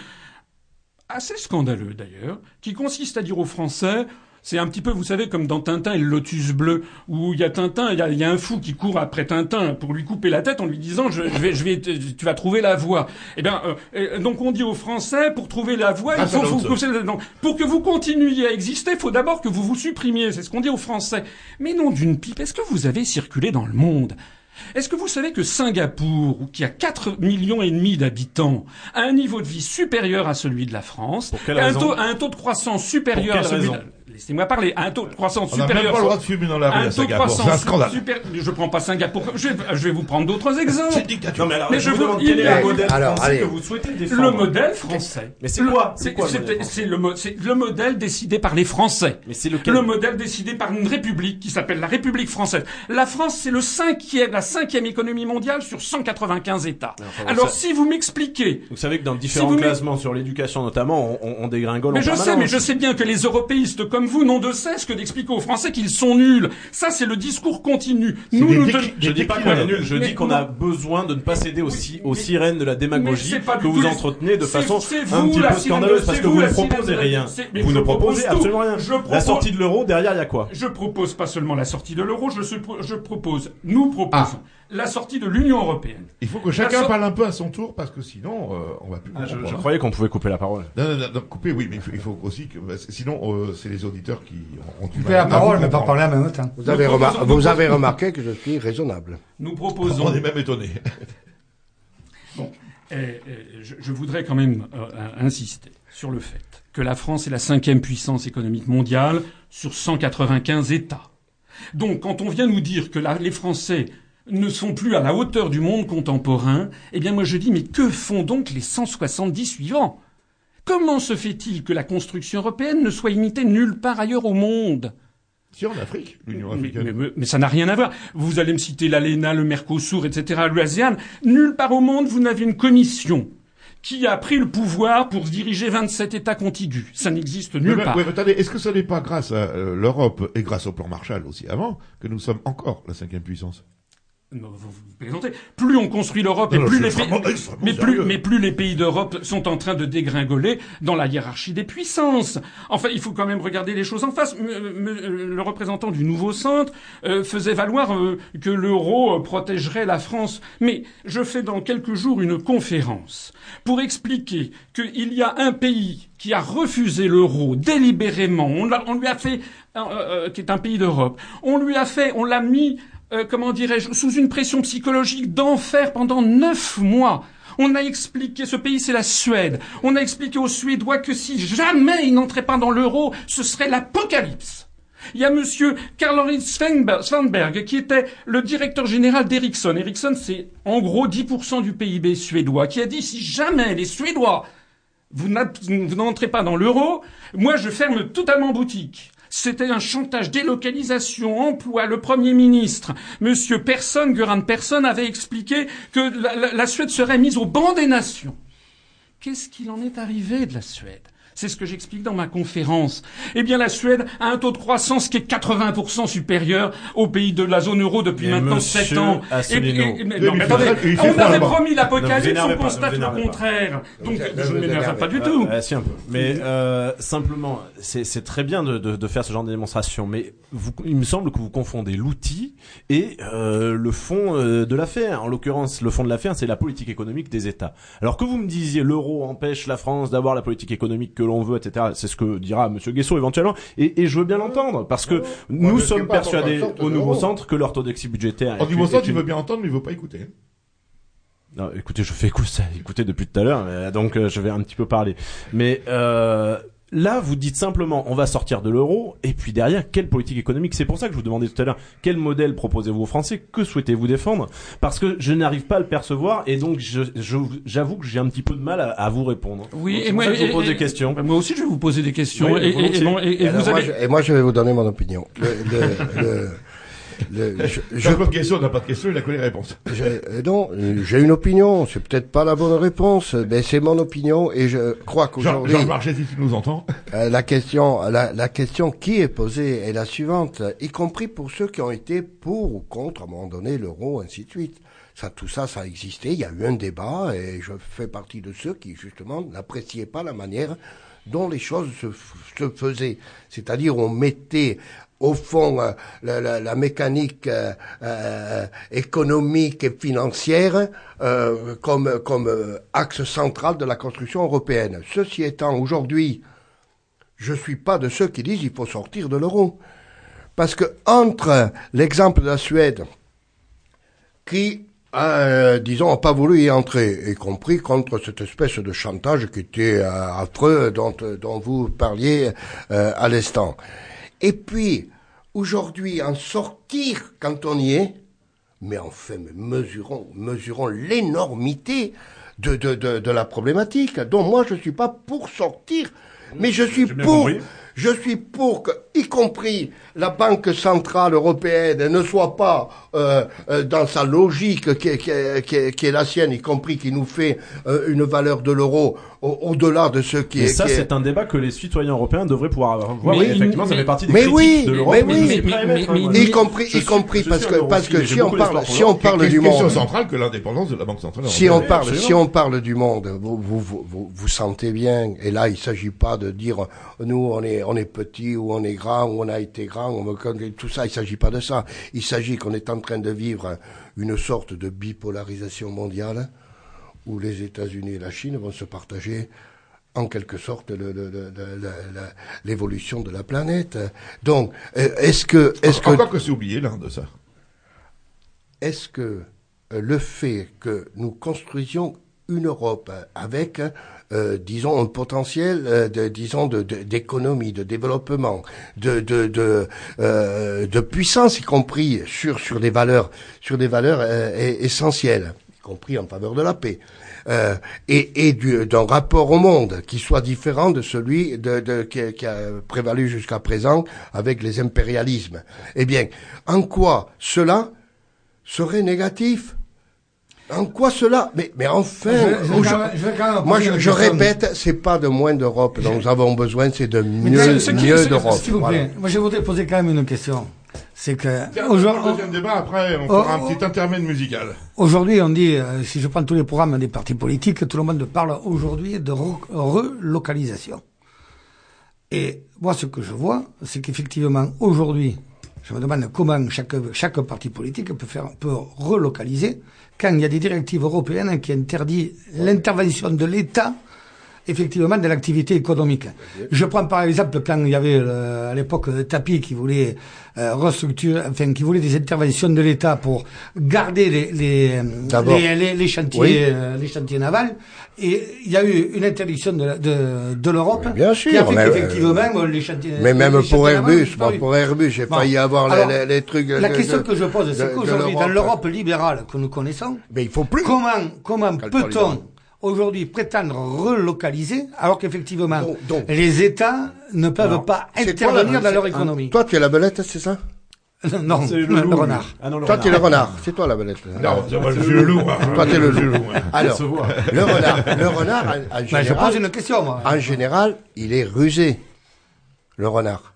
assez scandaleux d'ailleurs, qui consiste à dire aux Français, c'est un petit peu, vous savez, comme dans Tintin et le Lotus bleu, où il y a Tintin, il y a, il y a un fou qui court après Tintin pour lui couper la tête en lui disant, je, je vais, je vais, tu vas trouver la voie. Eh bien, euh, donc on dit aux Français, pour trouver la voie, il faut, ça, vous, donc, pour que vous continuiez à exister, il faut d'abord que vous vous supprimiez. C'est ce qu'on dit aux Français. Mais non d'une pipe. Est-ce que vous avez circulé dans le monde? Est-ce que vous savez que Singapour, qui a 4 millions et demi d'habitants, a un niveau de vie supérieur à celui de la France, Pour quelle a un raison taux, a un taux de croissance supérieur Pour à celui raison de... Laissez-moi parler. Un taux de croissance On n'a même supérieur... pas le droit de fumer dans la rue un à taux de Singapour. croissance C'est un scandale. super- Je prends pas Singapour. Je vais, je vais vous prendre d'autres exemples. C'est une dictature. Non mais alors, Mais je, je vous vous- demande quel est le modèle Alors, français allez. que vous souhaitez défendre. Le modèle français. Mais c'est Le- quoi? C'est quoi le mo- le modèle décidé par les Français. Mais c'est lequel? Le modèle décidé par une république qui s'appelle la République française. La France, c'est le cinquième, la cinquième économie mondiale sur 195 États. Enfin, Alors, ça- si vous m'expliquez, Vous savez que dans différents me- classements sur l'éducation notamment, on, on, on dégringole mais en je sais, mais je sais bien que les européistes comme vous n'ont de cesse que d'expliquer aux Français qu'ils sont nuls. Ça, c'est le discours continu. Nous, nous ten- Je dis pas qu'on est nul, je Mais dis qu'on a besoin de ne pas céder aux, si- aux sirènes de la démagogie que vous entretenez de façon un petit peu scandaleuse de- parce que vous, ne proposez de rien. Vous ne propose proposez tout. absolument rien. Je La sortie de l'euro, derrière, il y a quoi? Je propose pas seulement la sortie de l'euro, je, se- je propose, nous proposons Ah. la sortie de l'Union européenne. Il faut que chacun so- parle un peu à son tour parce que sinon, euh, on va plus. Ah, je, je croyais qu'on pouvait couper la parole. Non, non, non, non, couper, oui, mais il faut, il faut aussi que, que sinon, euh, c'est les auditeurs qui ont, ont du Coupez mal la parole, vous mais pas parler même temps. vous avez, vous remarqué que je suis raisonnable. Nous On proposons. est même étonné. Bon, je, je voudrais quand même euh, euh, insister sur le fait que la France est la cinquième puissance économique mondiale sur 195 États. Donc, quand on vient nous dire que la- les Français ne sont plus à la hauteur du monde contemporain, eh bien, moi je dis, mais que font donc les 170 suivants? Comment se fait-il que la construction européenne ne soit imitée nulle part ailleurs au monde Si en Afrique, l'Union mais, africaine. mais- mais ça n'a rien à voir. Vous allez me citer l'ALENA, le Mercosur, etc., l'ASEAN. Nulle part au monde, vous n'avez une commission qui a pris le pouvoir pour diriger 27 États contigus. Ça n'existe nulle mais- part. mais attendez, est-ce que ce n'est pas grâce à euh, l'Europe et grâce au plan Marshall aussi avant que nous sommes encore la cinquième puissance? Non, vous, vous plaisantez. Plus on construit l'Europe et Non, non, plus les pays, mais plus, mais plus les pays d'Europe sont en train de dégringoler dans la hiérarchie des puissances. Enfin, il faut quand même regarder les choses en face. Le représentant du nouveau centre euh, faisait valoir euh, que l'euro euh, protégerait la France. Mais je fais dans quelques jours une conférence pour expliquer qu'il y a un pays qui a refusé l'euro délibérément. On, lui a fait, euh, qui est un pays d'Europe. On lui a fait, on l'a mis euh, comment dirais-je, sous une pression psychologique d'enfer pendant neuf mois. On a expliqué, ce pays c'est la Suède, on a expliqué aux Suédois que si jamais ils n'entraient pas dans l'euro, ce serait l'apocalypse. Il y a monsieur Karl-Henri Svanberg, qui était le directeur général d'Ericsson. Ericsson, c'est en gros 10% du PIB suédois, qui a dit si jamais les Suédois vous n'entrez pas dans l'euro, moi je ferme totalement boutique. C'était un chantage, délocalisation, emploi. Le Premier ministre, Monsieur Persson, Göran Persson, avait expliqué que la, Suède serait mise au banc des nations. Qu'est-ce qu'il en est arrivé de la Suède? C'est ce que j'explique dans ma conférence. Eh bien, la Suède a un taux de croissance qui est 80% supérieur aux pays de la zone euro depuis Et maintenant monsieur 7 ans. Asselineau. Et- et- mais- Mais non, mais attendez, on avait promis l'apocalypse, on constate le pas. contraire. Donc, je ne m'énerve pas du tout. Ah, si un peu. Mais euh, simplement, c'est très bien de, de, de faire ce genre de démonstration, mais vous, il me semble que vous confondez l'outil et euh, le fond euh, de l'affaire. En l'occurrence, le fond de l'affaire, c'est la politique économique des États. Alors que vous me disiez l'euro empêche la France d'avoir la politique économique que l'on veut, etc. C'est ce que dira Monsieur Guesso éventuellement, et, et je veux bien l'entendre parce que nous sommes persuadés au nouveau centre que l'orthodoxie budgétaire. Une- ça, est tu veux bien entendre, mais il veut pas écouter. non, écoutez, je fais écouter, écouter depuis tout à l'heure, euh, donc euh, je vais un petit peu parler. Mais euh, là, vous dites simplement, on va sortir de l'euro, et puis derrière, quelle politique économique? C'est pour ça que je vous demandais tout à l'heure, quel modèle proposez-vous aux Français? Que souhaitez-vous défendre? Parce que je n'arrive pas à le percevoir, et donc je- je- j'avoue que j'ai un petit peu de mal à, à vous répondre. Oui, Donc, et moi, ça que je vous pose et- des questions. Moi aussi, je vais vous poser des questions. Oui, et, bon, vous moi, allez. je- et moi, je vais vous donner mon opinion. Le, le, le, le- je, je- Jean-Claude Guesson n'a pas de question, il a les réponses. je- euh, non, j'ai une opinion. C'est peut-être pas la bonne réponse, mais c'est mon opinion et je crois Jean- qu'aujourd'hui, Jean-Marc si tu nous entends. euh, la question, la, la question qui est posée est la suivante, y compris pour ceux qui ont été pour ou contre à un moment donné l'euro, ainsi de suite. Ça, tout ça, ça a existé. Il y a eu un débat et je fais partie de ceux qui justement n'appréciaient pas la manière dont les choses se, se faisaient. C'est-à-dire, on mettait au fond euh, la, mécanique euh, euh, économique et financière euh, comme, comme axe central de la construction européenne. Ceci étant, aujourd'hui, je suis pas de ceux qui disent il faut sortir de l'euro. Parce que entre l'exemple de la Suède, qui, euh, disons, n'a pas voulu y entrer, y compris contre cette espèce de chantage qui était euh, affreux dont, dont vous parliez euh, à l'instant. Et puis, aujourd'hui, en sortir quand on y est, mais enfin, mais mesurons, mesurons l'énormité de, de, de, de la problématique. Donc moi, je suis pas pour sortir, mais je suis pour, compris. Je suis pour que, y compris la Banque centrale européenne, ne soit pas euh, euh, dans sa logique qui est, qui, est, qui, est, qui est la sienne, y compris qui nous fait euh, une valeur de l'euro au- au-delà de ce qui Et est. ça, qui est- c'est un débat que les citoyens européens devraient pouvoir avoir. Mais Oui, il- effectivement, ça mais- fait partie des mais critiques oui, de l'Europe. mais oui. Mais- mais- hein, mais- y compris, y compris parce que parce que si on parle, si on parle du question monde, centrale que l'indépendance de la Banque centrale Si on européenne. parle, si on parle du monde, vous vous, vous, vous, vous sentez bien. Et là, il s'agit pas de dire nous on est on est petit ou on est grand ou on a été grand, on tout ça. Il s'agit pas de ça. Il s'agit qu'on est en train de vivre une sorte de bipolarisation mondiale où les États-Unis et la Chine vont se partager en quelque sorte l'évolution de la planète. Donc, euh, est-ce que est-ce que Encore que c'est oublié, là, de ça. est-ce que euh, le fait que nous construisions une Europe avec, disons, un potentiel, euh, de, disons, de- de- d'économie, de, développement, de, de, de, euh, de puissance, y compris sur sur des valeurs, sur des valeurs euh, e- essentielles, y compris en faveur de la paix, euh, et, et du- d'un rapport au monde qui soit différent de celui de, de- qui a prévalu jusqu'à présent avec les impérialismes. Eh bien, en quoi cela serait négatif? En quoi cela? Mais, mais enfin, Je- je je vais quand même moi je, répète, c'est pas de moins d'Europe dont nous avons besoin, c'est de mieux, ce mieux d'Europe. S'il vous Voilà. plaît, moi je voudrais poser quand même une question. C'est que aujourd'hui, deuxième débat, après, on Oh, fera un oh. petit intermède musical. aujourd'hui, on dit, euh, si je prends tous les programmes des partis politiques, tout le monde parle aujourd'hui de re- relocalisation. Et moi, ce que je vois, c'est qu'effectivement, aujourd'hui, je me demande comment chaque, chaque parti politique peut faire, peut relocaliser quand il y a des directives européennes qui interdisent l'intervention de l'État effectivement de l'activité économique. Je prends par exemple quand il y avait euh, à l'époque euh, Tapi qui voulait euh, restructurer, enfin qui voulait des interventions de l'État pour garder les les, les, les- les chantiers Oui. euh, les chantiers navals et il y a eu une interdiction de, de, de l'Europe bien sûr, qui a fait mais, qu'effectivement euh, les chantiers Mais même pour Airbus, moi, pour Airbus, j'ai Bon. failli avoir les- Alors, les, les trucs. La de- question que je pose, c'est qu'aujourd'hui, dans l'Europe. libérale que nous connaissons, Mais il faut plus. Comment, comment peut-on. Aujourd'hui prétendre relocaliser alors qu'effectivement Donc- donc- les États ne peuvent Non. pas toi, intervenir la- dans leur économie Toi, tu es la belette, c'est ça? Non, C'est le, loup, lui. renard. Ah non, le Toi, tu es le renard. C'est toi la belette. Non, c'est pas le loup. hein. Toi, t'es le loup. Ça Alors, le renard, le renard, en, en Ben, je général, pose une question, moi. en général, il est rusé. Le renard.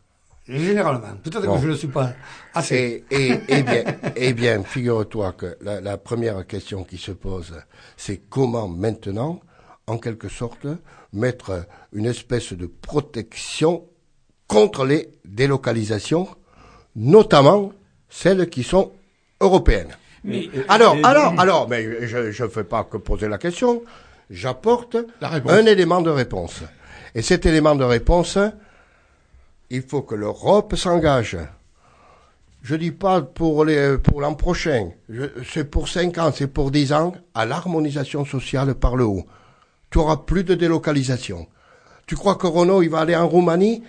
Généralement. Peut-être Bon. que je ne suis pas assez. Et, et, eh bien, bien, figure-toi que la, la première question qui se pose, c'est comment maintenant, en quelque sorte, mettre une espèce de protection contre les délocalisations, notamment celles qui sont européennes. Mais Alors, et- alors, alors, mais je ne fais pas que poser la question, j'apporte un élément de réponse. Et cet élément de réponse, il faut que l'Europe s'engage. Je dis pas pour les, pour l'an prochain. Je- C'est pour cinq ans, c'est pour dix ans, à l'harmonisation sociale par le haut. Tu auras plus de délocalisation. Tu crois que Renault, il va aller en Roumanie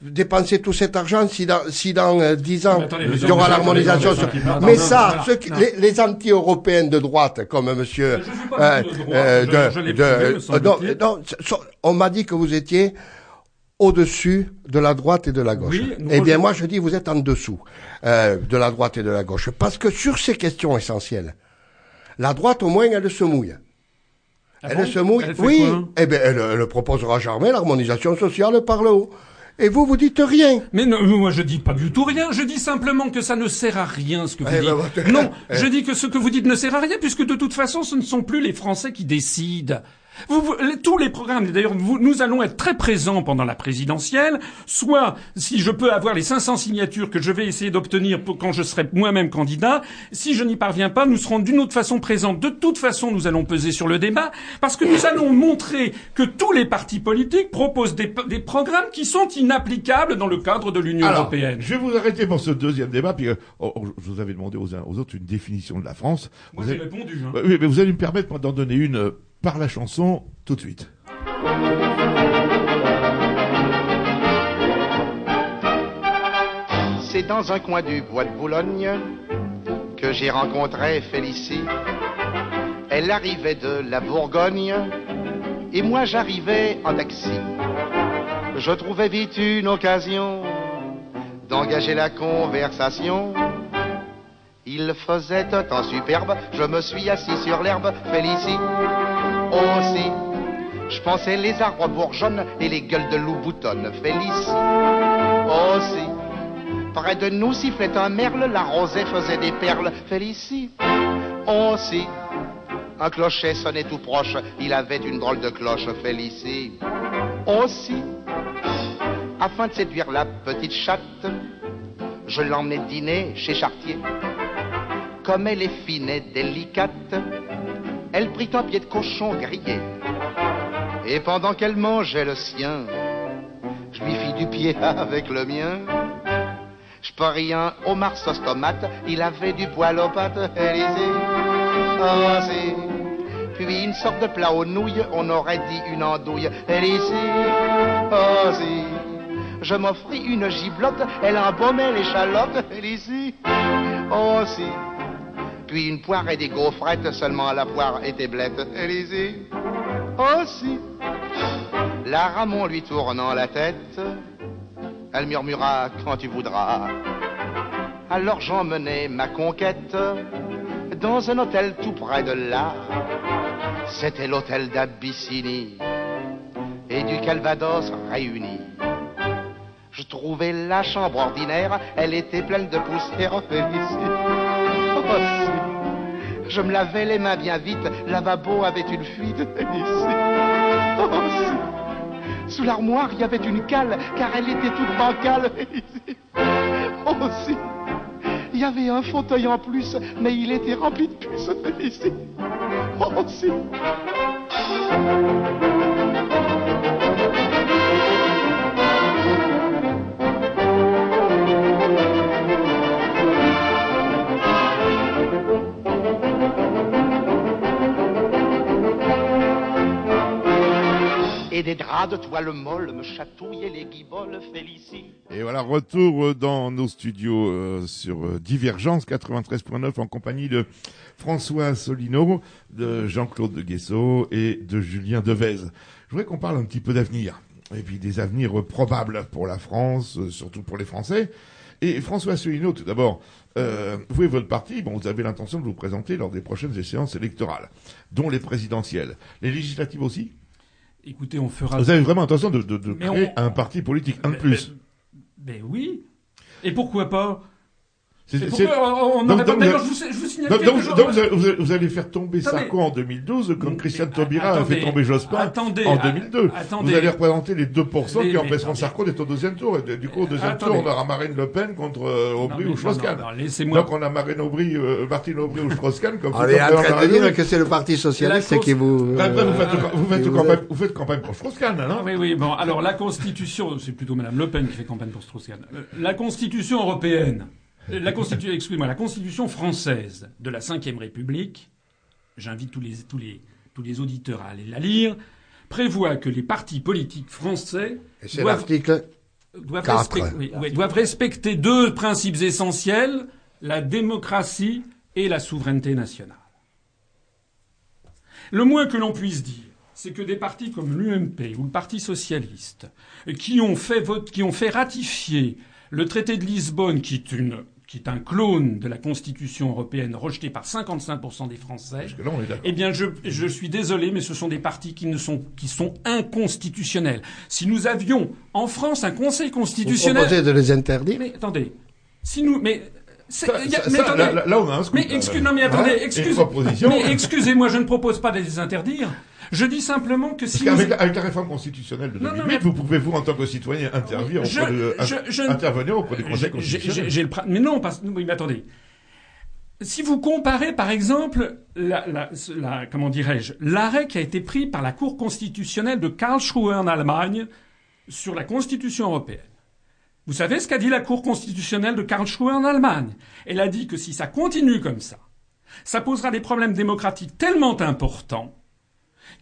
dépenser tout cet argent si dans, si dans euh, dix ans, attendez, il y aura l'harmonisation sociale. Mais ça, ceux qui- les, les anti-européens de droite, comme monsieur... Euh, euh, on m'a dit que vous étiez au-dessus de la droite et de la gauche. Oui, eh bien, moi, je dis vous êtes en dessous euh, de la droite et de la gauche. Parce que sur ces questions essentielles, la droite, au moins, elle se mouille. Ah elle bon se mouille. Elle oui, quoi eh bien, elle, elle proposera jamais l'harmonisation sociale par le haut. Et vous, vous dites rien. Mais non, moi je dis pas du tout rien, je dis simplement que ça ne sert à rien ce que vous Eh ben, dites. non, Eh. je dis que ce que vous dites ne sert à rien puisque de toute façon ce ne sont plus les Français qui décident. Vous, vous- tous les programmes, d'ailleurs, nous allons être très présents pendant la présidentielle. Soit, si je peux avoir les 500 signatures que je vais essayer d'obtenir quand je serai moi-même candidat, si je n'y parviens pas, nous serons d'une autre façon présents. De toute façon, nous allons peser sur le débat parce que nous allons montrer que tous les partis politiques proposent des, des programmes qui sont inapplicables dans le cadre de l'Union européenne. je vais vous arrêter pour ce deuxième débat, puis euh, oh, oh, je vous avais demandé aux uns aux autres une définition de la France. Moi, Vous j'ai allez- répondu. Hein. Oui, mais vous allez me permettre d'en donner une euh, par la chanson tout de suite. C'est dans un coin du bois de Boulogne que j'ai rencontré Félicie. Elle arrivait de la Bourgogne et moi j'arrivais en taxi. Je trouvais vite une occasion d'engager la conversation. Il faisait un temps superbe, je me suis assis sur l'herbe, Félicie aussi. Je pensais les arbres bourgeonnent et les gueules de loup boutonnent, Félicie aussi. Près de nous sifflait un merle, la rosée faisait des perles. Félicie aussi. Un clocher sonnait tout proche, il avait une drôle de cloche. Félicie aussi. Afin de séduire la petite chatte, je l'emmenais dîner chez Chartier. Comme elle est fine et délicate, elle prit un pied de cochon grillé. Et pendant qu'elle mangeait le sien, je lui fis du pied avec le mien. Je parie un homard sauce tomate, il avait du poil aux pattes, Élysée. Ah. Puis une sorte de plat aux nouilles, on aurait dit une andouille, Élysée. Ah, si. Je m'offris une giblotte, elle embaumait l'échalote, Élysée. Oh, si. Puis une poire et des gaufrettes, seulement la poire était blette. Élysée, oh si. La Ramon lui tournant la tête, elle murmura quand tu voudras. Alors j'emmenai ma conquête dans un hôtel tout près de là. C'était l'hôtel d'Abyssinie et du Calvados réunis. Je trouvais la chambre ordinaire, elle était pleine de poussière. Je me lavais les mains bien vite, lavabo avait une fuite. Félicie. Oh. Sous l'armoire, il y avait une cale, car elle était toute bancale. Oh, si. Il y avait un fauteuil en plus, mais il était rempli de puces. Félicie. Oh, si. Et des draps de toile molle me chatouillaient les guiboles, Félicie. Et voilà, retour euh, dans nos studios euh, sur euh, Divergence 93.9 en compagnie de François Asselineau, de Jean-Claude de et de Julien Devez. Je voudrais qu'on parle un petit peu d'avenir, et puis des avenirs probables pour la France, surtout pour les Français. Et François Asselineau, tout d'abord, euh, vous et votre parti, bon, vous avez l'intention de vous présenter lors des prochaines échéances électorales, dont les présidentielles. Les législatives aussi Écoutez, on fera. Vous avez vraiment intention de, de, de Mais créer on- un parti politique, un de Mais- plus mais- Mais oui. Et pourquoi pas C'est- pourquoi on- pas- D'ailleurs, je vous, signale Donc, vous, allez, vous faire tomber Non, mais- Sarko en 2012 comme Mais- Christian mais- Taubira a fait tomber Jospin attendez, en a- 2002. attendez. Vous allez représenter les 2% Mais- qui empêcheront. Sarko d'être au deuxième tour. Et du coup, au deuxième Attendez. tour, on aura Marine Le Pen contre euh, Non, Aubry ou Strauss-Kahn. non, non, laissez-moi- Donc on a Marine Aubry, euh, Martine Aubry ou Strauss-Kahn comme On est en train de dire que c'est le Parti Socialiste qui vous... Après, vous faites, campagne, pour Strauss-Kahn, hein Oui, oui, bon, alors la Constitution, c'est plutôt Madame Le Pen qui fait campagne pour Strauss-Kahn. Euh, La Constitution européenne, euh, la Constitution, excusez-moi, la Constitution française de la Ve République, j'invite tous les, tous, les, tous les auditeurs à aller la lire, prévoit que les partis politiques français Et doivent, respecter, oui, oui, doivent respecter deux principes essentiels, la démocratie et la souveraineté nationale. Le moins que l'on puisse dire, c'est que des partis comme l'UMP ou le Parti socialiste, qui ont fait vote, qui ont fait ratifier le traité de Lisbonne, qui est une qui est un clone de la Constitution européenne rejeté par 55% des Français, Parce que là, on est d'accord. eh bien, je, je suis désolé, mais ce sont des partis qui ne sont, qui sont inconstitutionnels. Si nous avions en France un Conseil Vous constitutionnel, proposez de les interdire mais attendez, si nous, mais Ça- y a- ça- mais ça, attendez. là, on a un scoop. Mais là. excuse, non mais attendez, Hein excuse, mais excusez-moi, je ne propose pas de les interdire. Je dis simplement que si la, avec la réforme constitutionnelle de Non, non, 2008, mais- vous pouvez, vous, en tant que citoyen, intervenir Je- auprès de, je- je- intervenir auprès des conseils constitutionnels. j'ai le mais non, parce oui, mais attendez. Si vous comparez, par exemple, la, la, la- comment dirais-je, l'arrêt qui a été pris par la Cour constitutionnelle de Karlsruhe en Allemagne sur la Constitution européenne. Vous savez ce qu'a dit la Cour constitutionnelle de Karlsruhe en Allemagne? Elle a dit que si ça continue comme ça, ça posera des problèmes démocratiques tellement importants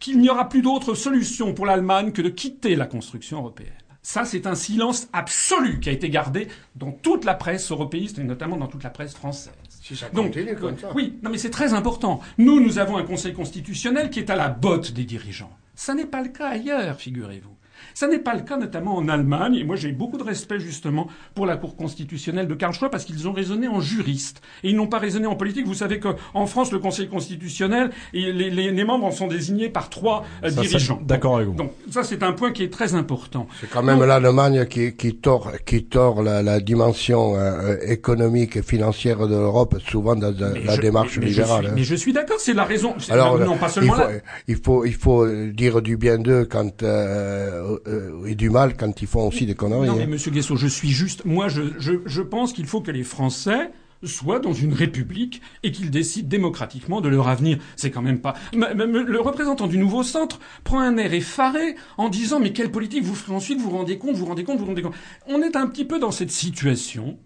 qu'il n'y aura plus d'autre solution pour l'Allemagne que de quitter la construction européenne. Ça, c'est un silence absolu qui a été gardé dans toute la presse européiste et notamment dans toute la presse française. Si ça Donc, continue comme ça. oui, non mais c'est très important. Nous, nous avons un Conseil constitutionnel qui est à la botte des dirigeants. Ça n'est pas le cas ailleurs, figurez-vous. Ça n'est pas le cas notamment en Allemagne. Et moi, j'ai beaucoup de respect justement pour la Cour constitutionnelle de Karlsruhe parce qu'ils ont raisonné en juristes et ils n'ont pas raisonné en politique. Vous savez qu'en France, le Conseil constitutionnel, et les, les- les membres en sont désignés par trois euh, Ça, dirigeants. d'accord avec vous. Donc ça, c'est un point qui est très important. C'est quand même l'Allemagne qui, qui tord, qui tord la, la dimension euh, économique et financière de l'Europe, souvent dans, Mais la je- démarche mais- mais je libérale. suis- hein. Mais je suis d'accord, c'est la raison. Alors, non, pas il seulement faut, là. il faut, il faut dire du bien d'eux quand euh, euh, et du mal quand ils font aussi des conneries. Non, hein. mais Monsieur Guesso, je suis juste. Moi, je, je, je pense qu'il faut que les Français soient dans une république et qu'ils décident démocratiquement de leur avenir. C'est quand même pas. Le représentant du nouveau centre prend un air effaré en disant mais quelle politique vous ferez ensuite? Vous vous rendez compte Vous vous rendez compte Vous vous rendez compte On est un petit peu dans cette situation.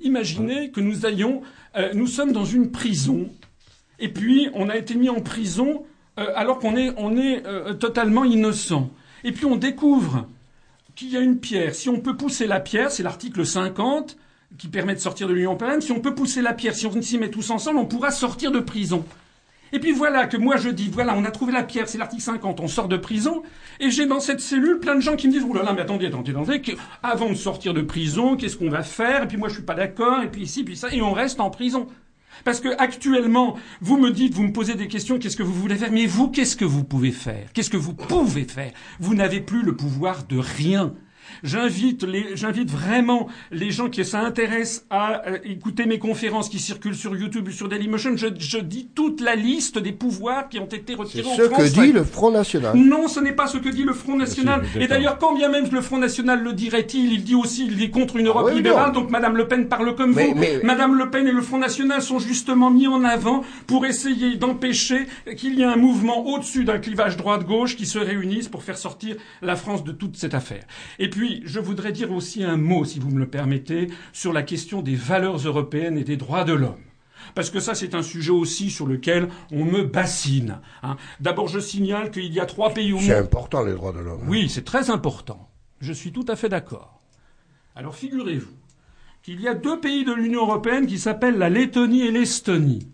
Imaginez que nous ayons, euh, nous sommes dans une prison et puis on a été mis en prison euh, alors qu'on est, on est euh, totalement innocent. Et puis on découvre qu'il y a une pierre. Si on peut pousser la pierre, c'est l'article 50 qui permet de sortir de l'Union européenne, si on peut pousser la pierre, si on s'y met tous ensemble, on pourra sortir de prison. Et puis voilà que moi je dis, voilà, on a trouvé la pierre, c'est l'article 50, on sort de prison, et j'ai dans cette cellule plein de gens qui me disent, oulala, mais attendez, attendez, attendez, avant de sortir de prison, qu'est-ce qu'on va faire? Et puis moi je suis pas d'accord, et puis ici, puis ça, et on reste en prison. Parce que actuellement, vous me dites, vous me posez des questions, qu'est-ce que vous voulez faire? Mais vous, qu'est-ce que vous pouvez faire? Qu'est-ce que vous pouvez faire? Vous n'avez plus le pouvoir de rien. J'invite les, j'invite vraiment les gens qui s'intéressent à euh, écouter mes conférences qui circulent sur YouTube ou sur Dailymotion. Je, je dis toute la liste des pouvoirs qui ont été C'est retirés en ce que France. dit le Front National. Non, ce n'est pas ce que dit le Front National. Et d'ailleurs, quand bien même le Front National le dirait-il, il dit aussi qu'il est contre une Europe Ah oui, libérale. non. Donc Madame Le Pen parle comme Mais- vous. mais- Madame Le Pen et le Front National sont justement mis en avant pour essayer d'empêcher qu'il y ait un mouvement au-dessus d'un clivage droite-gauche qui se réunisse pour faire sortir la France de toute cette affaire. Et puis, je voudrais dire aussi un mot, si vous me le permettez, sur la question des valeurs européennes et des droits de l'homme. Parce que ça, c'est un sujet aussi sur lequel on me bassine. hein. D'abord, je signale qu'il y a trois pays au C'est important, les droits de l'homme. Oui, c'est très important. Je suis tout à fait d'accord. Alors figurez-vous qu'il y a deux pays de l'Union européenne qui s'appellent la Lettonie et l'Estonie,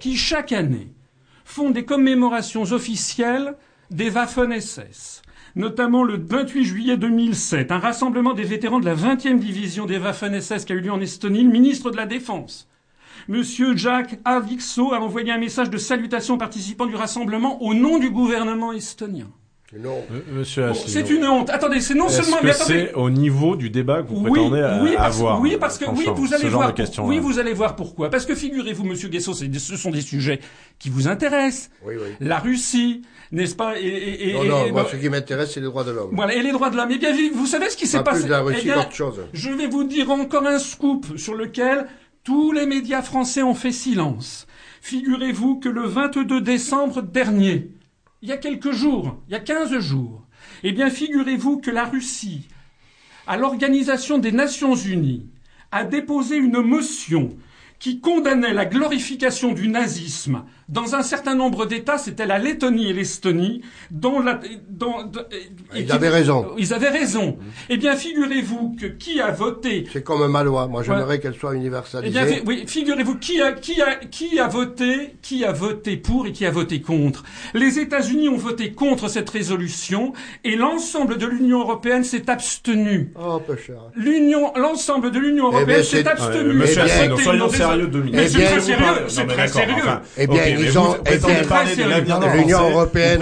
qui chaque année font des commémorations officielles des Waffen-SS. Notamment le 28 juillet 2007, un rassemblement des vétérans de la 20e division des Waffen-SS qui a eu lieu en Estonie, le ministre de la Défense. Monsieur Jacques Avixo a envoyé un message de salutation aux participants du rassemblement au nom du gouvernement estonien. Non. Monsieur c'est une honte. Attendez, c'est non Est-ce seulement. que Mais attendez. c'est au niveau du débat que vous Oui, prétendez à- oui, parce, avoir oui, parce que oui, vous allez ce voir. oui, vous allez voir pourquoi. Parce que figurez-vous, Monsieur Guesso, ce sont des sujets qui vous intéressent. Oui, oui. La Russie, n'est-ce pas et, et- et- Non, non, et- moi, ce qui m'intéresse, c'est les droits de l'homme. voilà, et les droits de l'homme. Eh bien, vous savez ce qui s'est Pas plus passé de la Eh Russie bien, qu'autre chose. Je vais vous dire encore un scoop sur lequel tous les médias français ont fait silence. Figurez-vous que le 22 décembre dernier, il y a quelques jours, il y a 15 jours, eh bien, figurez-vous que la Russie, à l'Organisation des Nations Unies, a déposé une motion qui condamnait la glorification du nazisme dans un certain nombre d'États, c'était la Lettonie et l'Estonie, dont la, de- et Ils qui- avaient raison. Ils avaient raison. Eh bien, figurez-vous que qui a voté C'est comme ma loi. Moi, j'aimerais Ouais. qu'elle soit eh universalisée. bien, fi- oui, figurez-vous qui a, qui a, qui a voté, qui a voté pour et qui a voté contre. Les États-Unis ont voté contre cette résolution et l'ensemble de l'Union européenne s'est abstenu. Oh, peu cher. L'Union, l'ensemble de l'Union Eh bien, européenne s'est abstenu. Ouais, monsieur Eh bien, Asselineau, soyons sérieux deux minutes. Mais Eh c'est bien, c'est très sérieux. enfin, Eh bien, ils ont- vous eh. L'Union européenne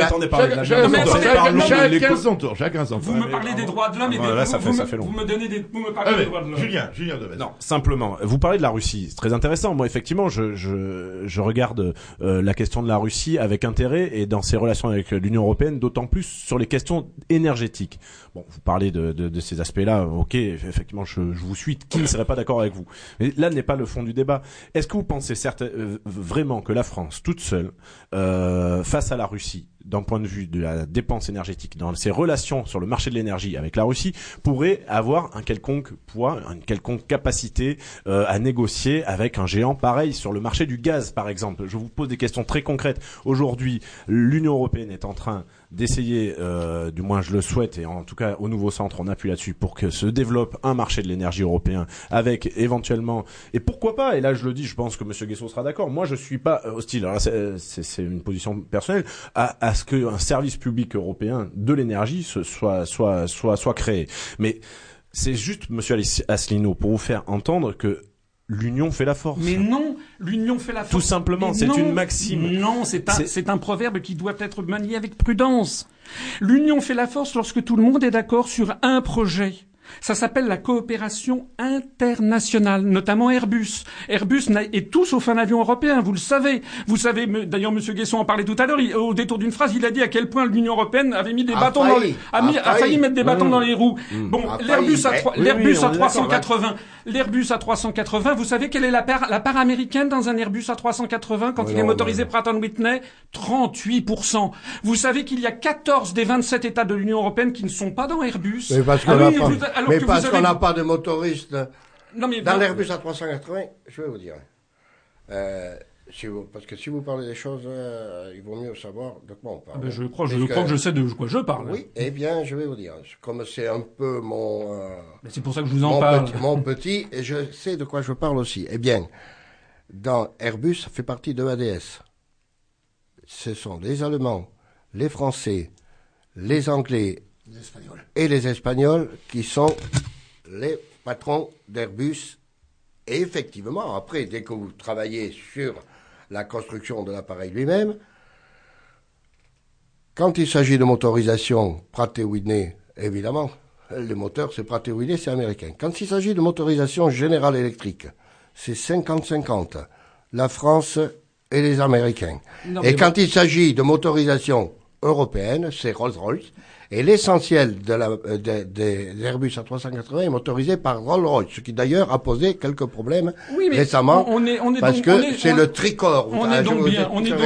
vous Chacun- son tour, chacun son Vous tour. me parlez des droits de l'homme et des, ça vous, fait- vous ça me- fait long. vous me donnez des, vous me parlez Ah, des droits de l'homme. Julien, Julien Deves. Non, simplement. Vous parlez de la Russie, c'est très intéressant. Moi, effectivement, je je, je regarde euh, la question de la Russie avec intérêt et dans ses relations avec euh, l'Union européenne, d'autant plus sur les questions énergétiques. Bon, vous parlez de, de, de ces aspects-là. Ok, effectivement, je, je vous suis. Qui ne serait pas d'accord avec vous Mais là n'est pas le fond du débat. Est-ce que vous pensez certes, euh, vraiment que la France, toute seule, euh, face à la Russie, d'un point de vue de la dépense énergétique, dans ses relations sur le marché de l'énergie avec la Russie, pourrait avoir un quelconque poids, une quelconque capacité euh, à négocier avec un géant pareil sur le marché du gaz, par exemple. Je vous pose des questions très concrètes. Aujourd'hui, l'Union européenne est en train d'essayer, euh, du moins je le souhaite, et en tout cas au nouveau centre on appuie là-dessus pour que se développe un marché de l'énergie européen avec éventuellement et pourquoi pas et là je le dis je pense que Monsieur Guesso sera d'accord moi je suis pas hostile là, c'est- une position personnelle à, à ce qu'un service public européen de l'énergie soit soit soit soit créé. Mais c'est juste Monsieur Asselineau pour vous faire entendre que l'union fait la force Mais non, l'union fait la force. Tout simplement, c'est une maxime. Non, c'est un, un proverbe qui doit être manié avec prudence. L'union fait la force lorsque tout le monde est d'accord sur un projet. Ça s'appelle la coopération internationale, notamment Airbus. Airbus est tout sauf un avion européen, vous le savez. Vous savez, d'ailleurs, Monsieur Guesson en parlait tout à l'heure, au détour d'une phrase, il a dit à quel point l'Union européenne avait mis des A bâtons dans failli, les, a, mis- a a failli mettre des bâtons Mmh. dans les roues. Bon, A l'Airbus à, trois- oui, l'Airbus oui, à est d'accord, 380, l'Airbus à 380, vous savez quelle est la part, la part américaine dans un Airbus à 380 quand il est motorisé Pratt Whitney? 38%. Vous savez qu'il y a 14 des 27 États de l'Union européenne qui ne sont pas dans Airbus. Mais parce qu'on Ah alors mais que parce qu'on n'a pas de motoristes. Non mais Dans l'Airbus A380, je vais vous dire. Euh, Si vous- parce que si vous parlez des choses, euh, il vaut mieux savoir de quoi on parle. Ah ben, je crois, je crois que je sais de quoi je parle. Oui, eh bien, je vais vous dire, comme c'est un peu mon, euh, c'est pour ça que je vous en mon, parle. petit, mon petit, et je sais de quoi je parle aussi. Eh bien, dans Airbus, ça fait partie de ADS. Ce sont les Allemands, les Français, les Anglais Les Espagnols. et les Espagnols qui sont les patrons d'Airbus. Et effectivement, après, dès que vous travaillez sur la construction de l'appareil lui-même, quand il s'agit de motorisation Pratt et Whitney, évidemment, les moteurs, c'est Pratt et Whitney, c'est américain. Quand il s'agit de motorisation générale électrique, c'est 50-50. La France et les Américains. Non, et quand il s'agit de motorisation européenne, c'est Rolls-Royce. Et l'essentiel de la, euh, de- des Airbus A380 est motorisé par Rolls-Royce, ce qui d'ailleurs a posé quelques problèmes Oui, mais récemment. on est- on est parce donc- que c'est le tricorps. On Ah, est je donc bien, on est donc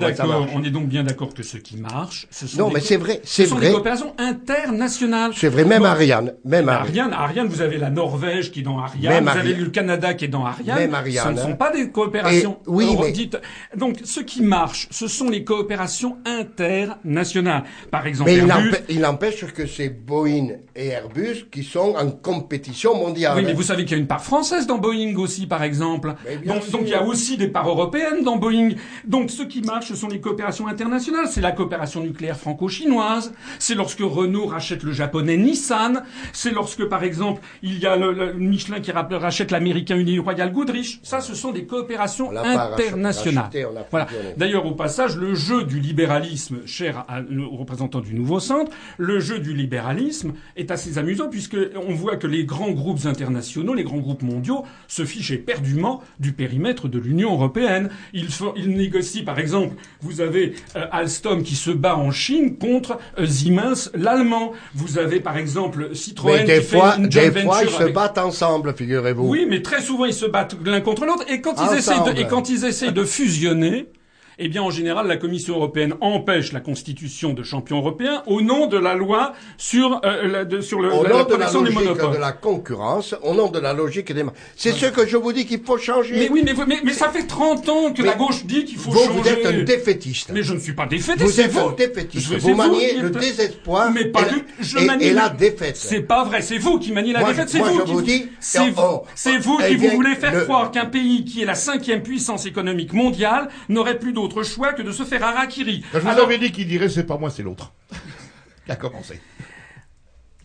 d'accord. On est donc bien d'accord que ce qui marche, ce sont Non, des mais c'est vrai, ce c'est sont vrai. des coopérations internationales. C'est vrai, même Ariane, même Ariane. Ariane, Ariane, vous avez la Norvège qui est dans Ariane, vous avez le Canada qui est dans Ariane. Même Ariane, Ce ne hein. sont pas des coopérations Et- oui, mais- Donc, ce qui marche, ce sont les coopérations internationales. Par exemple, Airbus. Il n'empêche que c'est Boeing et Airbus qui sont en compétition mondiale. Oui, mais vous savez qu'il y a une part française dans Boeing aussi, par exemple. Donc, il y a aussi des parts européennes dans Boeing. Donc ce qui marche, ce sont les coopérations internationales. C'est la coopération nucléaire franco-chinoise. C'est lorsque Renault rachète le japonais Nissan. C'est lorsque, par exemple, il y a le, le Michelin qui rachète l'américain Uni Royal Goodrich. Ça, ce sont des coopérations internationales. racheté, voilà. D'ailleurs, au passage, le jeu du libéralisme, cher à- aux représentants du Nouveau Centre, le jeu du libéralisme est assez amusant puisque on voit que les grands groupes internationaux, les grands groupes mondiaux, se fichent éperdument du périmètre de l'Union européenne. Ils, font- ils négocient, par exemple, vous avez euh, Alstom qui se bat en Chine contre euh, Siemens, l'allemand. Vous avez, par exemple, Citroën Mais des qui fois, fait une des fois, ils se battent ensemble, figurez-vous. oui, mais très souvent ils se battent l'un contre l'autre et quand ils essayent Ensemble. de, et quand ils essayent de fusionner, eh bien en général la Commission européenne empêche la constitution de champions européens au nom de la loi sur euh, la, de- sur le, Au la, nom la de la protection des logique monopoles. de la concurrence, au nom de la logique des... C'est ce que je vous dis qu'il faut changer. Mais oui, mais, vous- mais, mais ça fait 30 ans que Mais la gauche dit qu'il faut vous, changer. vous êtes un défaitiste. Mais je ne suis pas défaitiste. Vous êtes vous. un défaitiste. Vous maniez le désespoir Mais pas et- du je et- manie et la défaite. C'est pas vrai. C'est vous qui maniez la Moi, défaite. C'est vous qui vous dis, C'est vous. C'est vous eh qui vous voulez faire croire qu'un pays qui est la cinquième puissance économique mondiale n'aurait plus d'autre choix que de se faire harakiri. Quand je vous Alors- avais dit qu'il dirait c'est pas moi, c'est l'autre. Qui a commencé.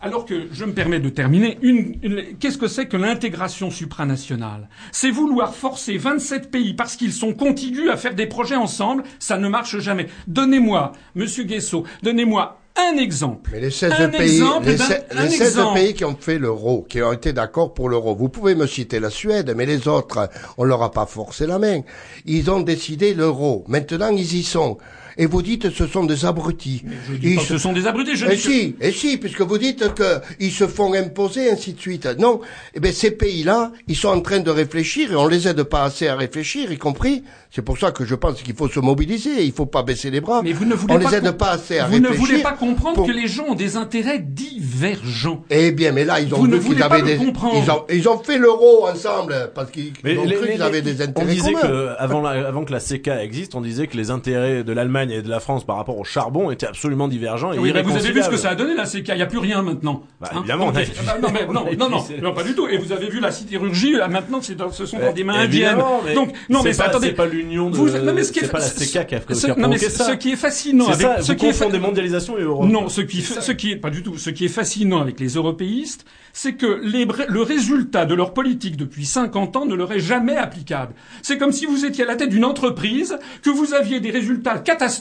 Alors que je me permets de terminer, une, une- qu'est-ce que c'est que l'intégration supranationale? C'est vouloir forcer 27 pays parce qu'ils sont contigus à faire des projets ensemble, ça ne marche jamais. Donnez-moi, Monsieur Guesso, donnez-moi un exemple. Mais les 16 un pays, exemple les, d'un- se- un les 16 exemple. pays qui ont fait l'euro, qui ont été d'accord pour l'euro, vous pouvez me citer la Suède, mais les autres, on leur a pas forcé la main. Ils ont décidé l'euro. Maintenant, ils y sont. Et vous dites ce sont des abrutis. Je dis Ils pas que se- ce sont des abrutis, je Et dis que- si, et si, puisque vous dites que ils se font imposer, ainsi de suite. Non, eh bien ces pays-là, ils sont en train de réfléchir et on les aide pas assez à réfléchir, y compris. C'est pour ça que je pense qu'il faut se mobiliser, il faut pas baisser les bras. Mais vous ne voulez on pas les aide com- pas assez à Vous ne réfléchir. voulez pas comprendre pour- que les gens ont des intérêts divergents. Eh bien, mais là, ils ont Vous ne vu voulez qu'ils pas avaient des, comprendre. ils ont, ils ont fait l'euro ensemble parce qu'ils Mais ils ont les- cru qu'ils avaient les- des on intérêts disait communs. que avant, la- avant que la CK existe, on disait que les intérêts de l'Allemagne et de la France par rapport au charbon étaient absolument divergents. Et Oui, mais vous avez vu ce que ça a donné la CK, il n'y a plus rien maintenant. Bah, Hein évidemment, Donc, on a- ah bah, non, mais, non, Et non, puis non, c'est- non, pas du tout. Et vous avez vu la sidérurgie, là, maintenant, c'est dans- ce sont dans Euh, des mains indiennes. mais Donc, non, c'est mais pas- attendez. c'est pas l'union de- Vous- non, mais ce qui est c'est pas la ce- CK qui a- a ce- non, mais provoqué ça. ce qui est fascinant C'est avec, ça, ce vous qui est fa- mondialisation et Europe. non, ce qui, fait- ce qui est pas du tout. Ce qui est fascinant avec les européistes, c'est que les, le résultat de leur politique depuis 50 ans ne leur est jamais applicable. C'est comme si vous étiez à la tête d'une entreprise, que vous aviez des résultats catastrophiques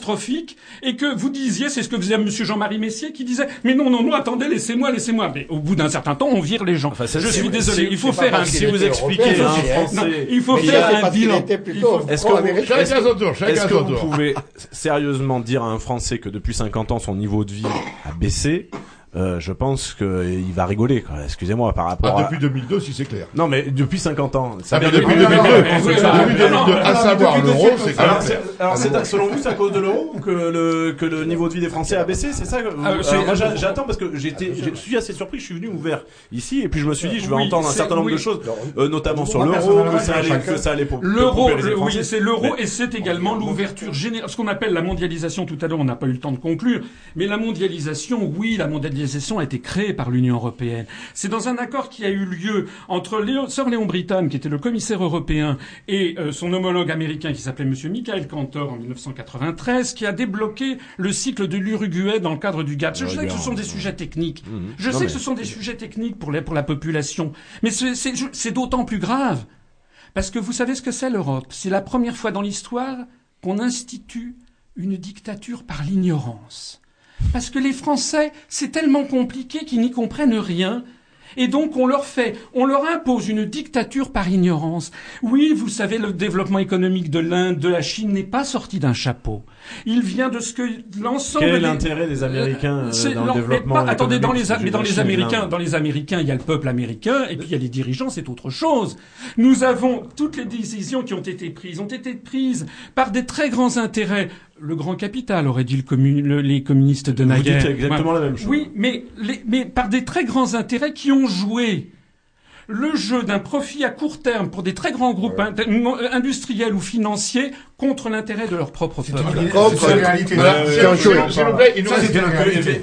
et que vous disiez, c'est ce que faisait Monsieur Jean-Marie Messier, qui disait, mais non, non, non, attendez, laissez-moi, laissez-moi. Mais au bout d'un certain temps, on vire les gens. Enfin, ça, Je suis désolé. il faut faire un. Si vous expliquez Non, il faut Mais faire un bilan. Est-ce que est-ce Chacun que- son tour, chacun Est-ce que son vous pouvez sérieusement dire à un Français que depuis 50 ans son niveau de vie a baissé euh, je pense qu'il va rigoler. quoi. Excusez-moi par rapport Ah, à. depuis 2002, si c'est clair. Non, mais depuis 50 ans. Ça Ah, mais vient depuis de- 2002, Non, non, non, depuis ça- 2002, non, non, à savoir depuis l'euro, 2002, c'est Alors, clair. c'est- alors, c'est selon vous, c'est à cause de l'euro ou que le que le niveau de vie des Français a baissé, c'est ça Ah, moi, j'attends parce que j'étais, je suis assez surpris. Je suis venu ouvert ici et puis je me suis dit, je vais entendre un certain nombre de choses, euh, notamment sur l'euro, que ça allait, pour L'euro, oui, c'est l'euro et c'est également l'ouverture générale, ce qu'on appelle la mondialisation. Tout à l'heure, on n'a pas eu le temps de conclure, mais la mondialisation, oui, la mondialisation a été créée par l'Union européenne. C'est dans un accord qui a eu lieu entre Léo, Sir Léon Brittan, qui était le commissaire européen, et euh, son homologue américain qui s'appelait Monsieur Michael Cantor en 1993, qui a débloqué le cycle de l'Uruguay dans le cadre du GATT. Je sais que ce sont des sujets techniques. Je Non, sais mais- que ce sont des sujets techniques pour, les- pour la population, mais c'est d'autant plus grave. Parce que vous savez ce que c'est l'Europe? C'est la première fois dans l'histoire qu'on institue une dictature par l'ignorance. Parce que les Français, c'est tellement compliqué qu'ils n'y comprennent rien. Et donc on leur fait, on leur impose une dictature par ignorance. Oui, vous savez, le développement économique de l'Inde, de la Chine n'est pas sorti d'un chapeau. Il vient de ce que l'ensemble Quel est des- l'intérêt des Américains euh, c'est- dans le développement pas- attendez, dans les, mais dans les Américains, l'Inde dans les Américains, il y a le peuple américain et puis il y a les dirigeants, c'est autre chose. Nous avons toutes les décisions qui ont été prises ont été prises par des très grands intérêts. Le grand capital aurait dit le commu- le- les communistes de Vous naguère. dites exactement Ouais. la même chose. Oui, mais, les- mais par des très grands intérêts qui ont joué le jeu d'un profit à court terme pour des très grands groupes euh, industriels ou financiers contre l'intérêt de leur propre peuple.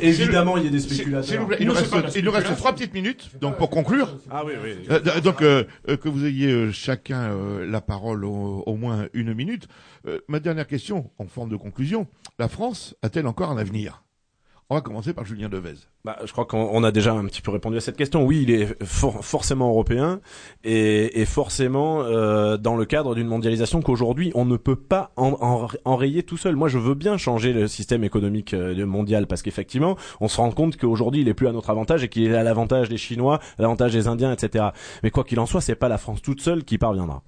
Évidemment, il y a des spéculateurs. il nous reste, il nous trois petites minutes, donc pour conclure. Ah oui, oui. Euh, donc euh, que vous ayez chacun euh, la parole au, au moins une minute. Euh, ma dernière question, en forme de conclusion, la France a-t-elle encore un avenir? On va commencer par Julien Devez. Bah, je crois qu'on on a déjà un petit peu répondu à cette question. Oui, il est for- forcément européen et, et forcément euh, dans le cadre d'une mondialisation qu'aujourd'hui on ne peut pas en- en- enrayer tout seul. Moi, je veux bien changer le système économique euh, mondial parce qu'effectivement, on se rend compte qu'aujourd'hui il est plus à notre avantage et qu'il est à l'avantage des Chinois, à l'avantage des Indiens, etc. Mais quoi qu'il en soit, c'est pas la France toute seule qui parviendra.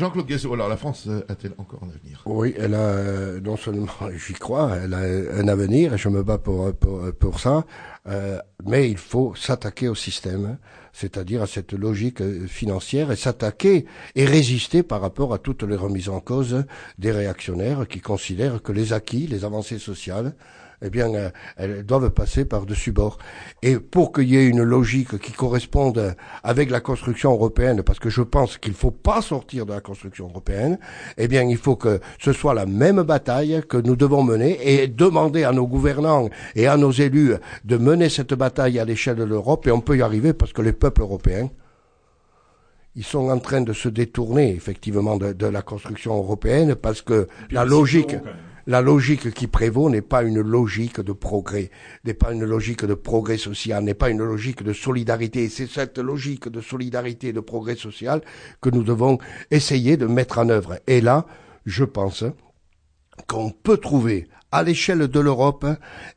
Jean-Claude alors la France a-t-elle encore un avenir? Oui, elle a non seulement, j'y crois, elle a un avenir et je me bats pour pour, pour ça. euh, mais il faut s'attaquer au système, c'est-à-dire à cette logique financière et s'attaquer et résister par rapport à toutes les remises en cause des réactionnaires qui considèrent que les acquis, les avancées sociales, eh bien, euh, elles doivent passer par-dessus bord. Et pour qu'il y ait une logique qui corresponde avec la construction européenne, parce que je pense qu'il ne faut pas sortir de la construction européenne, eh bien, il faut que ce soit la même bataille que nous devons mener et demander à nos gouvernants et à nos élus de mener cette bataille à l'échelle de l'Europe et on peut y arriver parce que les peuples européens ils sont en train de se détourner effectivement de, de la construction européenne parce que la logique, la logique qui prévaut n'est pas une logique de progrès, n'est pas une logique de progrès social, n'est pas une logique de solidarité. C'est cette logique de solidarité et de progrès social que nous devons essayer de mettre en œuvre. Et là, je pense qu'on peut trouver à l'échelle de l'Europe,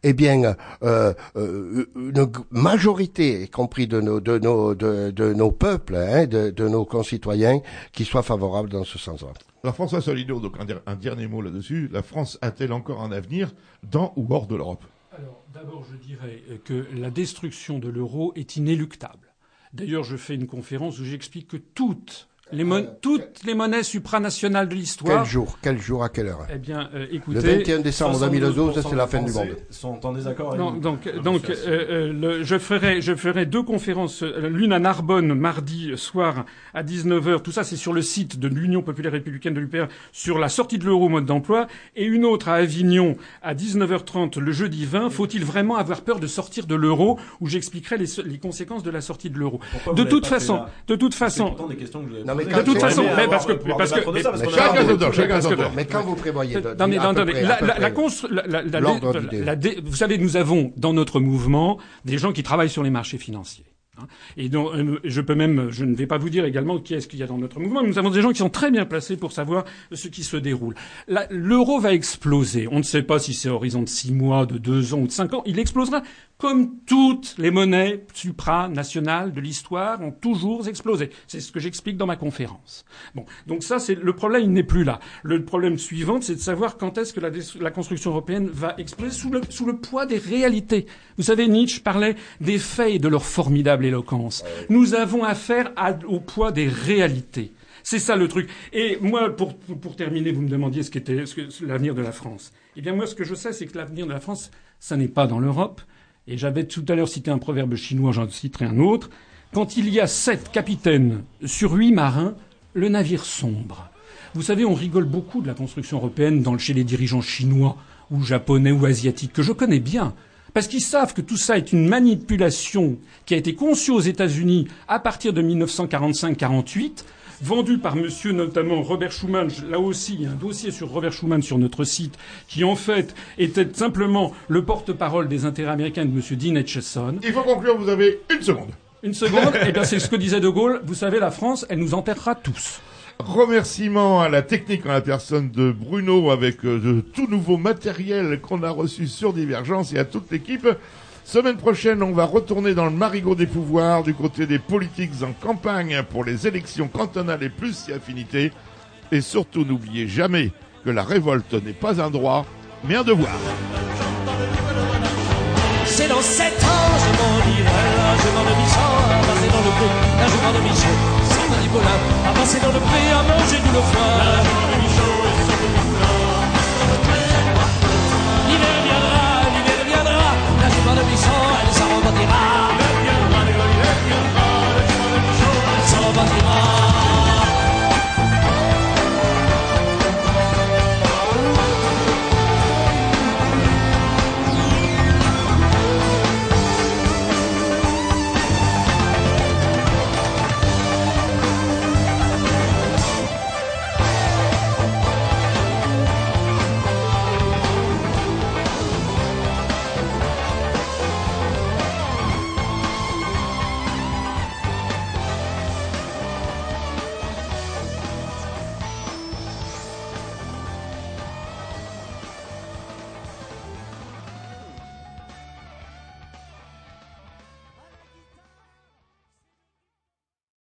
eh bien, euh, euh, une majorité, y compris de nos, de nos, de, de nos peuples, hein, de, de nos concitoyens, qui soient favorables dans ce sens-là. Alors François Solido, donc un, un dernier mot là-dessus. La France a-t-elle encore un avenir dans ou hors de l'Europe? Alors, d'abord, je dirais que la destruction de l'euro est inéluctable. D'ailleurs, je fais une conférence où j'explique que toutes les, mon- toutes les monnaies supranationales de Quel l'histoire. jour Quel jour à quelle heure? Eh bien, euh, Le écoutez. 21 décembre 2012, c'est la fin du monde. Sont en désaccord avec Non, donc, Non, donc, c'est- euh, euh, le- je ferai, je ferai deux conférences, euh, l'une à Narbonne mardi soir à 19h. Tout ça, c'est sur le site de l'Union populaire républicaine de l'UPR sur la sortie de l'euro au mode d'emploi, et une autre à Avignon à 19h30 le jeudi 20. Faut-il vraiment avoir peur de sortir de l'euro Où j'expliquerai les, les conséquences de la sortie de l'euro? De toute façon, de toute façon, Non, mais De toute façon, mais parce que- parce que- mais. Mais quand vous prévoyez à peu attendez, la, vous savez, nous avons dans notre mouvement des gens qui travaillent sur les marchés financiers. Hein. Et donc, euh, je peux même, je ne vais pas vous dire également qui est-ce qu'il y a dans notre mouvement. Nous avons des gens qui sont très bien placés pour savoir ce qui se déroule. L'euro va exploser. On ne sait pas si c'est horizon de six mois, de deux ans ou de cinq ans. Il explosera comme toutes les monnaies supranationales de l'histoire ont toujours explosé. C'est ce que j'explique dans ma conférence. Bon, donc ça, c'est le problème. Il n'est plus là. Le problème suivant, c'est de savoir quand est-ce que la, construction européenne va exploser sous le, sous le poids des réalités. Vous savez, Nietzsche parlait des faits et de leur formidable éloquence. Nous avons affaire au poids des réalités. C'est ça le truc. Et moi, pour, pour terminer, vous me demandiez ce qu'était l'avenir de la France. Eh bien, moi, ce que je sais, c'est que l'avenir de la France, ça n'est pas dans l'Europe, et j'avais tout à l'heure cité un proverbe chinois, j'en citerai un autre, quand il y a sept capitaines sur huit marins, le navire sombre. Vous savez, on rigole beaucoup de la construction européenne dans, chez les dirigeants chinois ou japonais ou asiatiques, que je connais bien, parce qu'ils savent que tout ça est une manipulation qui a été conçue aux États-Unis à partir de 1945-48 vendu par monsieur notamment Robert Schuman. Là aussi, il y a un dossier sur Robert Schuman sur notre site qui en fait était simplement le porte-parole des intérêts américains de monsieur Dean Acheson. Il faut conclure, vous avez une seconde. Une seconde? Eh bien, c'est ce que disait De Gaulle. Vous savez, la France, elle nous enterrera tous. Remerciements à la technique en la personne de Bruno avec euh, de tout nouveau matériel qu'on a reçu sur Divergence et à toute l'équipe. Semaine prochaine, on va retourner dans le marigot des pouvoirs du côté des politiques en campagne pour les élections cantonales et plus si affinités. Et surtout, n'oubliez jamais que la révolte n'est pas un droit, mais un devoir. C'est dans sept ans, je m'en chocolat, à passer dans le pré, à manger tout le. L'hiver viendra, l'hiver viendra, la joie de elle s'en la de Michon, elle s'en.